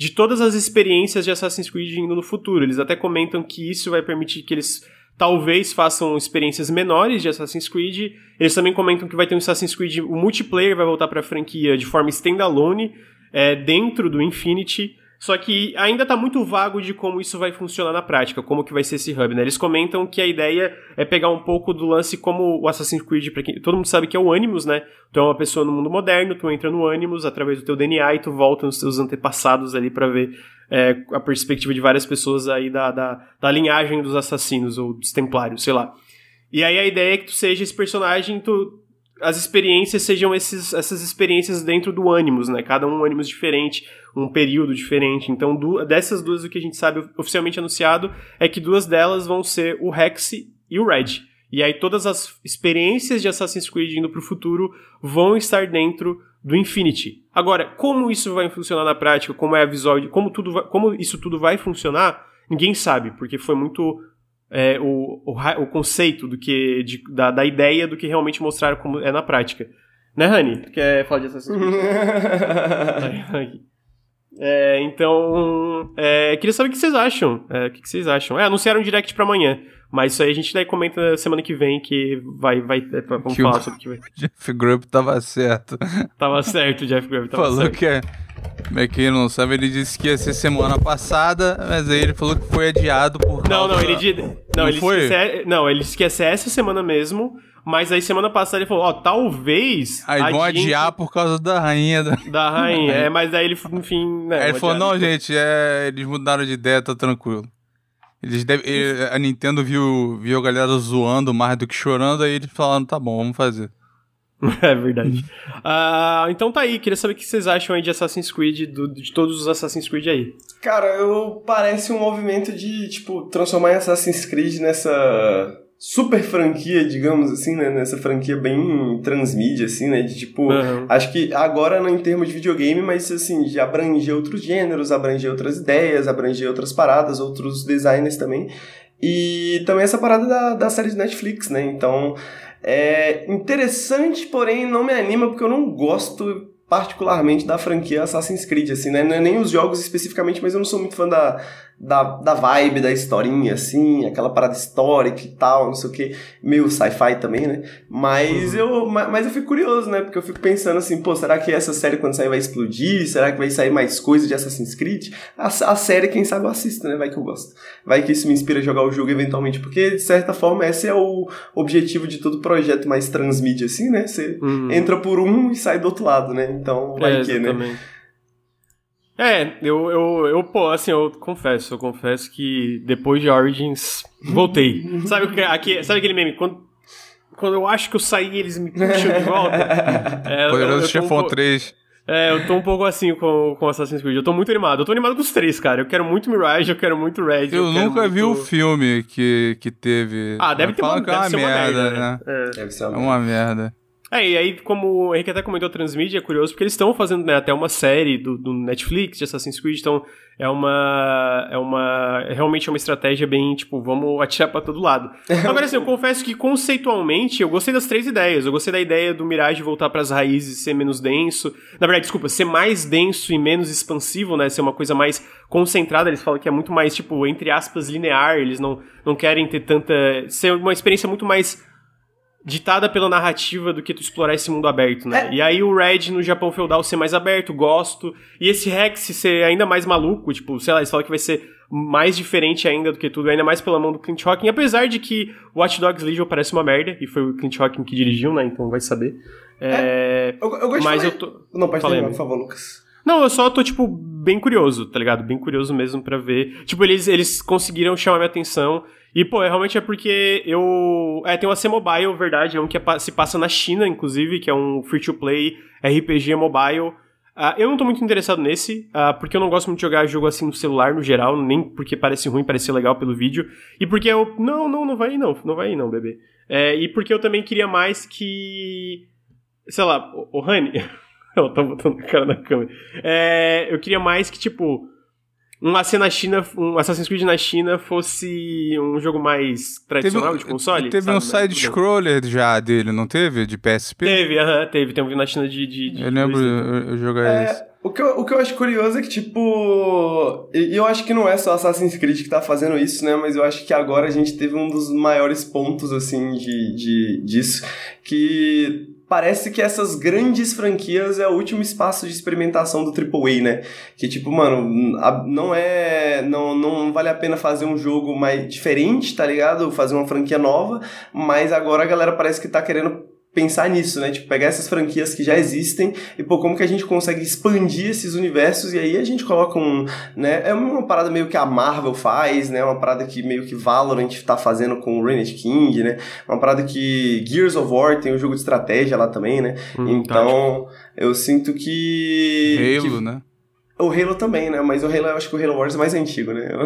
de todas as experiências de Assassin's Creed indo no futuro. Eles até comentam que isso vai permitir que eles talvez façam experiências menores de Assassin's Creed. Eles também comentam que vai ter um Assassin's Creed, o multiplayer vai voltar para a franquia de forma standalone, é, dentro do Infinity. Só que ainda tá muito vago de como isso vai funcionar na prática, como que vai ser esse hub, né? Eles comentam que a ideia é pegar um pouco do lance como o Assassin's Creed, pra quem, todo mundo sabe que é o Animus, né? Tu é uma pessoa no mundo moderno, tu entra no Animus através do teu DNA e tu volta nos teus antepassados ali para ver é, a perspectiva de várias pessoas aí da, da, da linhagem dos assassinos ou dos templários, sei lá. E aí a ideia é que tu seja esse personagem, tu as experiências sejam esses, essas experiências dentro do Animus, né? Cada um Animus diferente, um período diferente. Então, du dessas duas, o que a gente sabe oficialmente anunciado é que duas delas vão ser o Rex e o Red. E aí todas as experiências de Assassin's Creed indo pro futuro vão estar dentro do Infinity. Agora, como isso vai funcionar na prática, como é a visual, como tudo como isso tudo vai funcionar, ninguém sabe, porque foi muito é, o, o, o, conceito do que de, da, da ideia do que realmente mostraram como é na prática. Né, Rani? Quer falar de Assassin's Creed? é, então, é, queria saber o que vocês acham. É, o que vocês acham? É, anunciaram um direct pra amanhã. Mas isso aí a gente daí comenta semana que vem que vai, vai é, vamos que falar sobre o que vai. Jeff Grubb tava certo. Tava certo, o Jeff Grubb tava Falou certo. que é Pra quem não sabe, ele disse que ia ser semana passada, mas aí ele falou que foi adiado por Não, não, ele disse, não, não ele foi? Disse, não, ele disse que ia ser essa semana mesmo, mas aí semana passada ele falou, ó, talvez Aí vão adiar por causa da rainha da, da rainha, é, mas daí ele, enfim, né, Aí ele falou, não, gente, é, eles mudaram de ideia, tá tranquilo. Eles deve, ele, a Nintendo viu, viu a galera zoando mais do que chorando, aí eles falaram, tá bom, vamos fazer. É verdade. uh, então tá aí, queria saber o que vocês acham aí de Assassin's Creed, do, de todos os Assassin's Creed aí. Cara, eu parece um movimento de, tipo, transformar Assassin's Creed nessa super franquia, digamos assim, né? Nessa franquia bem transmídia, assim, né? De tipo, uhum. acho que agora não em termos de videogame, mas assim, de abranger outros gêneros, abranger outras ideias, abranger outras paradas, outros designers também. E também essa parada da, da série de Netflix, né? Então, é interessante, porém não me anima porque eu não gosto particularmente da franquia Assassin's Creed, assim, né? É nem os jogos especificamente, mas eu não sou muito fã da, da, da vibe da historinha, assim, aquela parada histórica e tal, não sei o que, meio sci-fi também, né? Mas, uhum. eu, mas eu fico curioso, né? Porque eu fico pensando assim, pô, será que essa série quando sair vai explodir? Será que vai sair mais coisa de Assassin's Creed? A, a série, quem sabe, eu assisto, né? Vai que eu gosto. Vai que isso me inspira a jogar o jogo eventualmente, porque, de certa forma, esse é o objetivo de todo projeto mais transmídia, assim, né? Você uhum. entra por um e sai do outro lado, né? Então, vai é, que, né? É, eu, eu, eu, pô, assim, eu confesso, eu confesso que depois de Origins, voltei. sabe, o que, aqui, sabe aquele meme? Quando, quando eu acho que eu saí, eles me puxam de volta. É, Poderoso Chefão um 3. É, eu tô um pouco assim com, com Assassin's Creed. Eu tô muito animado. Eu tô animado com os três, cara. Eu quero muito Mirage, eu quero muito Red. Eu, eu nunca muito... vi o filme que, que teve. Ah, deve ter uma, deve uma merda, né? né? É. Deve ser uma, é uma merda. É, e aí, como o Henrique até comentou Transmídia, é curioso, porque eles estão fazendo né, até uma série do, do, Netflix de Assassin's Creed, então é uma. É uma. É realmente uma estratégia bem, tipo, vamos atirar pra todo lado. Agora, assim, eu confesso que conceitualmente eu gostei das três ideias. Eu gostei da ideia do Mirage voltar para as raízes ser menos denso. Na verdade, desculpa, ser mais denso e menos expansivo, né? Ser uma coisa mais concentrada. Eles falam que é muito mais, tipo, entre aspas, linear. Eles não, não querem ter tanta. ser uma experiência muito mais ditada pela narrativa do que tu explorar esse mundo aberto, né? É. E aí o Red no Japão feudal ser mais aberto, gosto. E esse Rex ser ainda mais maluco, tipo, sei lá, eles falam que vai ser mais diferente ainda do que tudo, ainda mais pela mão do Clint Hawking, apesar de que Watch Dogs Legion parece uma merda, e foi o Clint Hawking que dirigiu, né? Então vai saber. É, é... Eu, eu gosto Mas de... eu tô... Não, pode falar, por favor, Lucas. Não, eu só tô, tipo, bem curioso, tá ligado? Bem curioso mesmo para ver. Tipo, eles, eles conseguiram chamar minha atenção e, pô, é, realmente é porque eu. É, tem o AC Mobile, verdade, é um que é, se passa na China, inclusive, que é um free-to-play RPG mobile. Uh, eu não tô muito interessado nesse, uh, porque eu não gosto muito de jogar jogo assim no celular no geral, nem porque parece ruim, parece legal pelo vídeo, e porque eu. Não, não, não vai ir não, não vai ir não, bebê. É, e porque eu também queria mais que. Sei lá, o, o Honey. Ela tá botando a cara na câmera. É, eu queria mais que, tipo um AC na China, um Assassin's Creed na China fosse um jogo mais tradicional teve, de console. Teve sabe, um side-scroller já dele, não teve? De PSP? Teve, aham, uh -huh, teve. Tem um na China de. de, de eu lembro eu, jogar é, isso. O que, eu, o que eu acho curioso é que, tipo. E eu acho que não é só Assassin's Creed que tá fazendo isso, né? Mas eu acho que agora a gente teve um dos maiores pontos, assim, de, de, disso. Que parece que essas grandes franquias é o último espaço de experimentação do AAA, né? Que tipo, mano, não é. Não, não vale a pena fazer um jogo mais diferente, tá ligado? Fazer uma franquia nova, mas agora a galera parece que tá querendo pensar nisso, né? Tipo, pegar essas franquias que já existem e, pô, como que a gente consegue expandir esses universos e aí a gente coloca um, né? É uma parada meio que a Marvel faz, né? Uma parada que meio que Valorant tá fazendo com o Renegade King, né? Uma parada que Gears of War tem um jogo de estratégia lá também, né? Hum, então, tá. eu sinto que... Halo, que... né? O Halo também, né? Mas o Halo, eu acho que o Halo Wars é mais antigo, né?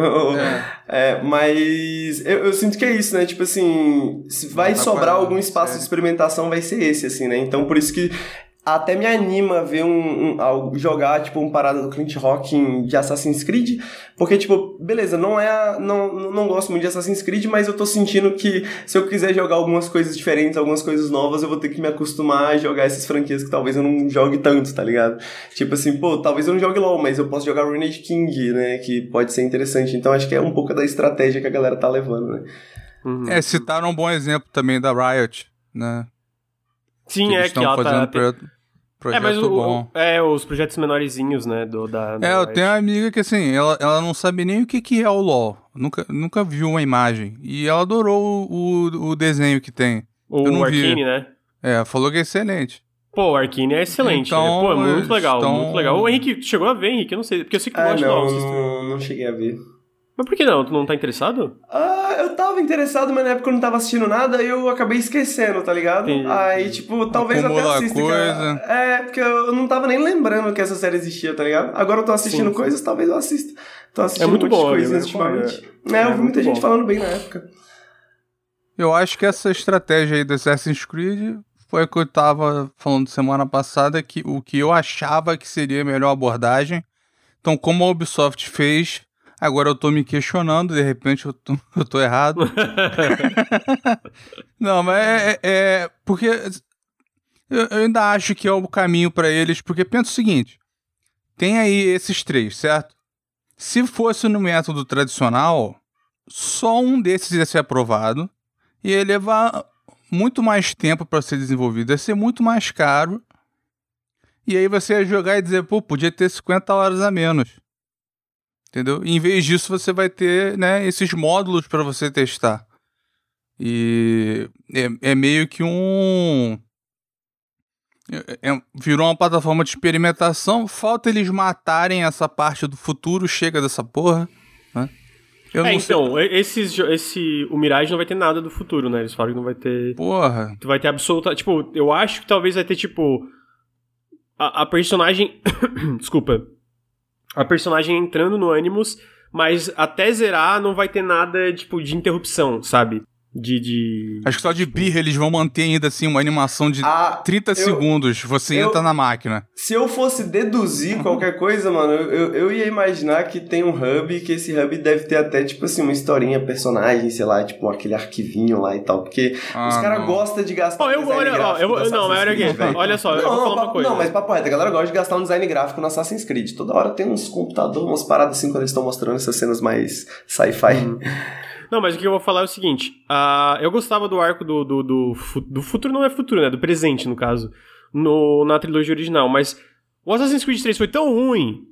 É. é mas eu, eu, sinto que é isso, né? Tipo assim, se vai sobrar algum espaço é. de experimentação, vai ser esse, assim, né? Então, por isso que até me anima ver um, um, jogar tipo um parada do Clint Hawking de Assassin's Creed, porque tipo, beleza, não é não, não gosto muito de Assassin's Creed, mas eu tô sentindo que se eu quiser jogar algumas coisas diferentes, algumas coisas novas, eu vou ter que me acostumar a jogar essas franquias que talvez eu não jogue tanto, tá ligado? Tipo assim, pô, talvez eu não jogue LoL, mas eu posso jogar Renegade King, né, que pode ser interessante. Então acho que é um pouco da estratégia que a galera tá levando, né? Uhum. É, citaram um bom exemplo também da Riot, né? Sim, que é que ela tá... Projeto é, mas o, bom. É, os projetos menorzinhos, né, do, da... é, eu tenho uma amiga que, assim, ela, ela não sabe nem o que, que é o LoL. Nunca, nunca viu uma imagem. E ela adorou o, o desenho que tem. O Arkane, né? É, falou que é excelente. Pô, o Arkane é excelente, então, né? Pô, é muito legal, então... muito legal. O Henrique chegou a ver, Henrique? Eu não sei, porque eu sei que tu ah, gosta não, de LoL. Não, não cheguei a ver. Mas por que não? Tu não tá interessado? Ah, eu tava interessado, mas na época eu não tava assistindo nada e eu acabei esquecendo, tá ligado? Entendi. Aí, tipo, talvez Acumula até assista. Coisa. É, porque eu não tava nem lembrando que essa série existia, tá ligado? Agora eu tô assistindo sim, coisas, talvez eu assista. Tô assistindo é muito bom, coisas ultimamente. É, é, eu vi muita gente falando bem na época. Eu acho que essa estratégia aí do Assassin's Creed foi o que eu tava falando semana passada, que o que eu achava que seria a melhor abordagem. Então, como a Ubisoft fez, Agora eu tô me questionando, de repente eu tô, eu tô errado. Não, mas é, é, é porque eu, eu, ainda acho que é o caminho para eles, porque pensa o seguinte: tem aí esses três, certo? Se fosse no método tradicional, só um desses ia ser aprovado e ia levar muito mais tempo para ser desenvolvido, ia ser muito mais caro. E aí você ia jogar e dizer, pô, podia ter 50 horas a menos entendeu? em vez disso, você vai ter né, esses módulos para você testar. E é, é meio que um. É, é, virou uma plataforma de experimentação. Falta eles matarem essa parte do futuro, chega dessa porra. Né? Eu é, então, esses, esse, o Mirage não vai ter nada do futuro, né? Eles falam que não vai ter. Porra. Tu vai ter absoluta. Tipo, eu acho que talvez vai ter, tipo. A, a personagem. Desculpa a personagem entrando no Animus, mas até zerar não vai ter nada, tipo, de interrupção, sabe? De, de. Acho que só de birra eles vão manter ainda assim uma animação de ah, 30 eu, segundos. Você eu, entra na máquina. Se eu fosse deduzir qualquer coisa, mano, eu, eu ia imaginar que tem um hub que esse hub deve ter até, tipo assim, uma historinha, personagem, sei lá, tipo aquele arquivinho lá e tal. Porque ah, os caras gostam de gastar. Oh, eu, olha, ó, eu, não, mas olha aqui, olha só, não, eu vou falar uma coisa. Não, mas papo reto, a galera gosta de gastar um design gráfico no Assassin's Creed. Toda hora tem uns computadores, umas paradas assim quando eles estão mostrando essas cenas mais sci-fi. Hum. Não, mas o que eu vou falar é o seguinte: uh, eu gostava do arco do, do, do, do, futuro, não é futuro, né? Do presente, no caso, no, na trilogia original. Mas o Assassin's Creed 3 foi tão ruim,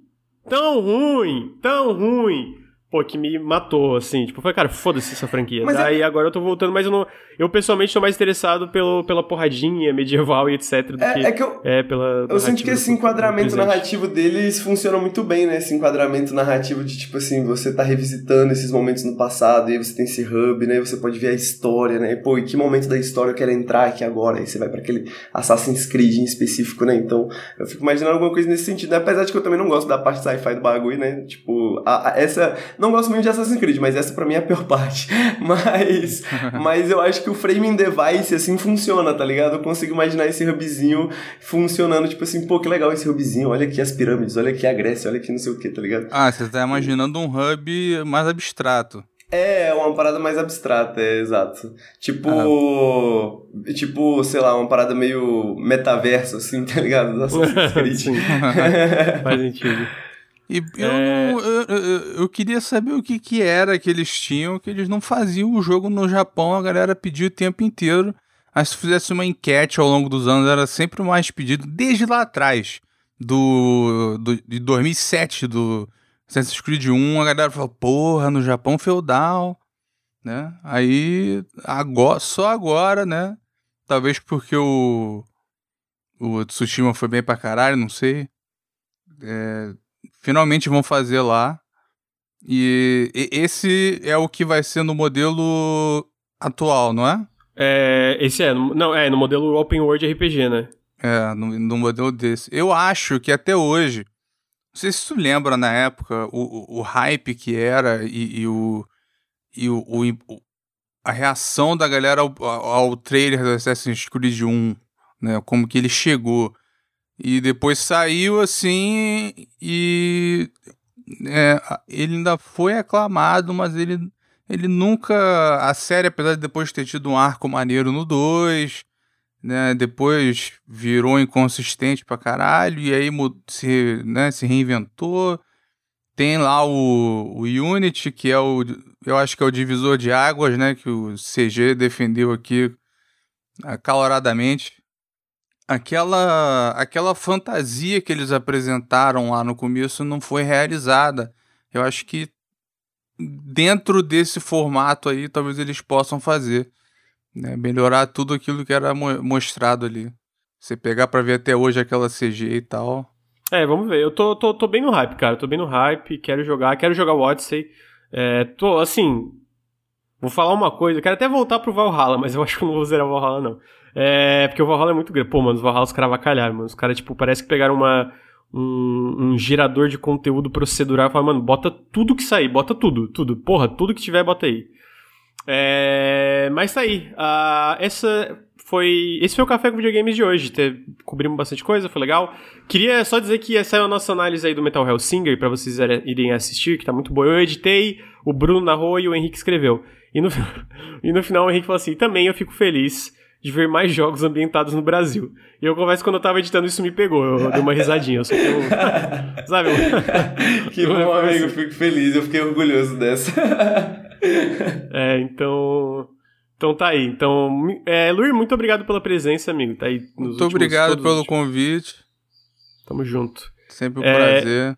tão ruim, tão ruim, pô, que me matou, assim. Tipo, foi, cara, foda-se essa franquia. Mas Daí é... agora eu tô voltando, mas eu não. Eu pessoalmente tô mais interessado pelo, pela porradinha medieval e etc. Do é, que é que eu. É pela. Eu sinto que esse enquadramento narrativo deles funciona muito bem, né? Esse enquadramento narrativo de, tipo assim, você tá revisitando esses momentos no passado, e aí você tem esse hub, né? Você pode ver a história, né? Pô, e que momento da história eu quero entrar aqui agora? Aí você vai para aquele Assassin's Creed em específico, né? Então, eu fico imaginando alguma coisa nesse sentido, né? Apesar de que eu também não gosto da parte sci-fi do bagulho, né? Tipo, a, a, essa. Não gosto muito de Assassin's Creed, mas essa pra mim é a pior parte. Mas, mas eu acho que o framing device, assim, funciona, tá ligado? Eu consigo imaginar esse hubzinho funcionando, tipo assim, pô, que legal esse hubzinho, olha aqui as pirâmides, olha aqui a Grécia, olha aqui não sei o que, tá ligado? Ah, você tá imaginando um hub mais abstrato. É, uma parada mais abstrata, é, exato. Tipo. Ah. Tipo, sei lá, uma parada meio metaverso, assim, tá ligado? Assassin's Creed. Faz sentido. E eu, é... eu, eu, eu, queria saber o que, que era que eles tinham, que eles não faziam o jogo no Japão, a galera pediu o tempo inteiro. Mas se fizesse uma enquete ao longo dos anos, era sempre o mais pedido, desde lá atrás, do, do de 2007, do Assassin's Creed 1, a galera falou, porra, no Japão feudal, né? Aí, agora, só agora, né? Talvez porque o, o Tsushima foi bem pra caralho, não sei. É, finalmente vão fazer lá. E, esse é o que vai ser no modelo atual, não é? É, esse é, não, é no modelo Open World RPG, né? É, no, no modelo desse. Eu acho que até hoje, não sei se tu lembra na época o, o, o hype que era e, e o, e o, o, a reação da galera ao, ao trailer do Assassin's Creed 1, né? Como que ele chegou. E depois saiu assim e é, ele ainda foi aclamado, mas ele, ele nunca. A série, apesar de depois ter tido um arco maneiro no 2, né, depois virou inconsistente pra caralho, e aí se, né, se reinventou. Tem lá o, o Unity, que é o. Eu acho que é o divisor de águas, né? Que o CG defendeu aqui acaloradamente aquela aquela fantasia que eles apresentaram lá no começo não foi realizada. Eu acho que dentro desse formato aí talvez eles possam fazer, né? melhorar tudo aquilo que era mo mostrado ali. Você pegar para ver até hoje aquela CG e tal. É, vamos ver. Eu tô, tô, tô bem no hype, cara. Tô bem no hype, quero jogar, quero jogar o Odyssey. É, tô, assim, Vou falar uma coisa, quero até voltar pro Valhalla, mas eu acho que eu não vou zerar o Valhalla, não. É, porque o Valhalla é muito grande. Pô, mano, os Valhalla os caras avacalharam, mano. Os caras, tipo, parece que pegaram uma, um, um gerador de conteúdo procedural e falaram, mano, bota tudo que sair, bota tudo, tudo. Porra, tudo que tiver, bota aí. É, mas tá aí. Uh, essa foi. Esse foi o Café com Videogames de hoje. Te, cobrimos bastante coisa, foi legal. Queria só dizer que saiu a nossa análise aí do Metal Hellsinger pra vocês irem assistir, que tá muito boa. Eu editei, o Bruno narrou e o Henrique escreveu. E no, e no final o Henrique falou assim: também eu fico feliz de ver mais jogos ambientados no Brasil. E eu confesso que quando eu tava editando isso me pegou, eu dei uma risadinha, eu só que eu, sabe? que bom, amigo, fico feliz, eu fiquei orgulhoso dessa. é, então... Então tá aí. Então, é, Luir, muito obrigado pela presença, amigo. Tá aí nos muito obrigado pelo convite. Tamo junto. Sempre um é, prazer.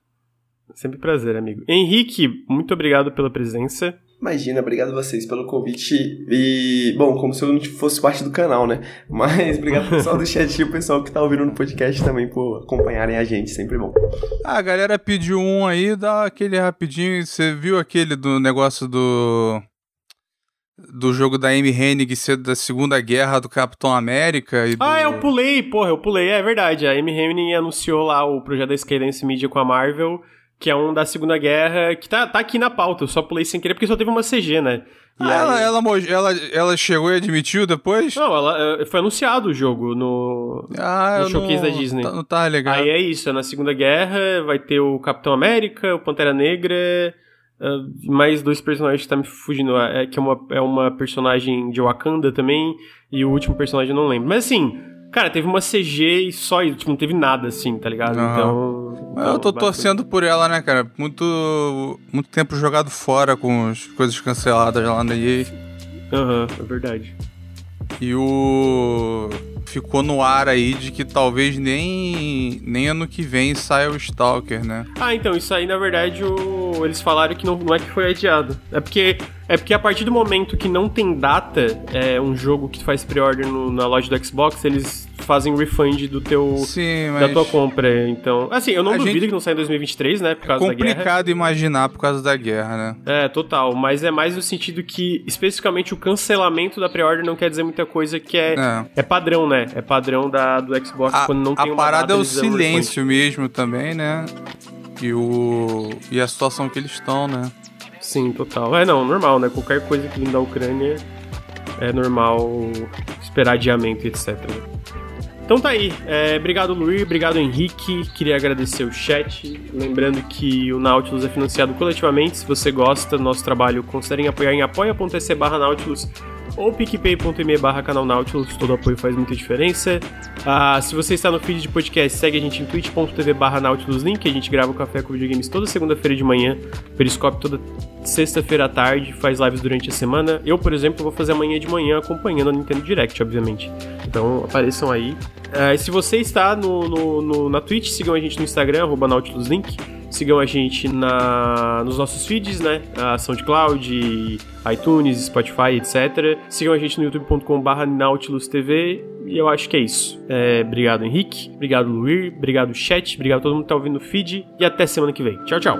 Sempre prazer, amigo. Henrique, muito obrigado pela presença. Imagina, obrigado a vocês pelo convite. E, bom, como se eu não fosse parte do canal, né? Mas obrigado pessoal do chat e o pessoal que tá ouvindo no podcast também por acompanharem a gente, sempre bom. Ah, a galera pediu um aí, dá aquele rapidinho. Você viu aquele do negócio do. Do jogo da Amy Hennig ser da Segunda Guerra do Capitão América e do... Ah, eu pulei, porra, eu pulei, é verdade. A Amy Hennig anunciou lá o projeto da Skydance Media com a Marvel que é um da Segunda Guerra, que tá, tá aqui na pauta, eu só pulei sem querer porque só teve uma CG, né? Ah, ela, ela, ela, ela chegou e admitiu depois? Não, ela, foi anunciado o jogo no, ah, no showcase não, da Disney. Tá, não tá legal. Aí é isso, é na Segunda Guerra, vai ter o Capitão América, o Pantera Negra, uh, mais dois personagens que tá me fugindo, é, que é uma, é uma personagem de Wakanda também, e o último personagem eu não lembro. Mas assim, Cara, teve uma CG e só isso, tipo, não teve nada assim, tá ligado? Então, então. Eu tô torcendo por ela, né, cara? Muito, muito tempo jogado fora com as coisas canceladas lá na EA. Aham, uhum, é verdade. E o. Ficou no ar aí de que talvez nem, nem ano que vem saia o Stalker, né? Ah, então, isso aí na verdade o... eles falaram que não, não é que foi adiado. É porque é porque a partir do momento que não tem data, é um jogo que faz pre-order na loja do Xbox, eles fazem refund do teu Sim, mas... da tua compra. Então, assim, eu não a duvido gente... que não saia em 2023, né, por causa da guerra. Complicado imaginar por causa da guerra, né? É, total, mas é mais no sentido que especificamente o cancelamento da pre-order não quer dizer muita coisa que é é, é padrão, né? É padrão da do Xbox a, quando não tem uma A parada é o silêncio mesmo também, né? E o e a situação que eles estão, né? Sim, total. É, não, normal, né? Qualquer coisa que vem da Ucrânia é normal esperar adiamento, etc. Então tá aí. É, obrigado, Luiz. Obrigado, Henrique. Queria agradecer o chat. Lembrando que o Nautilus é financiado coletivamente. Se você gosta do nosso trabalho, considerem apoiar em apoia.se barra Nautilus ou picpay.me barra canal Nautilus, todo apoio faz muita diferença. Ah, se você está no feed de podcast, segue a gente em twitch.tv barra Nautilus Link, a gente grava o Café com Videogames toda segunda-feira de manhã, Periscope toda sexta-feira à tarde, faz lives durante a semana. Eu, por exemplo, vou fazer amanhã de manhã acompanhando a Nintendo Direct, obviamente. Então apareçam aí. Ah, se você está no, no, no, na Twitch, sigam a gente no Instagram, arroba Nautilus Link. Sigam a gente na, nos nossos feeds, né? A SoundCloud, iTunes, Spotify, etc. Sigam a gente no youtube.com.br Nautilus TV. E eu acho que é isso. É, obrigado, Henrique. Obrigado, Luir. Obrigado, chat. Obrigado a todo mundo que tá ouvindo o feed. E até semana que vem. Tchau, tchau.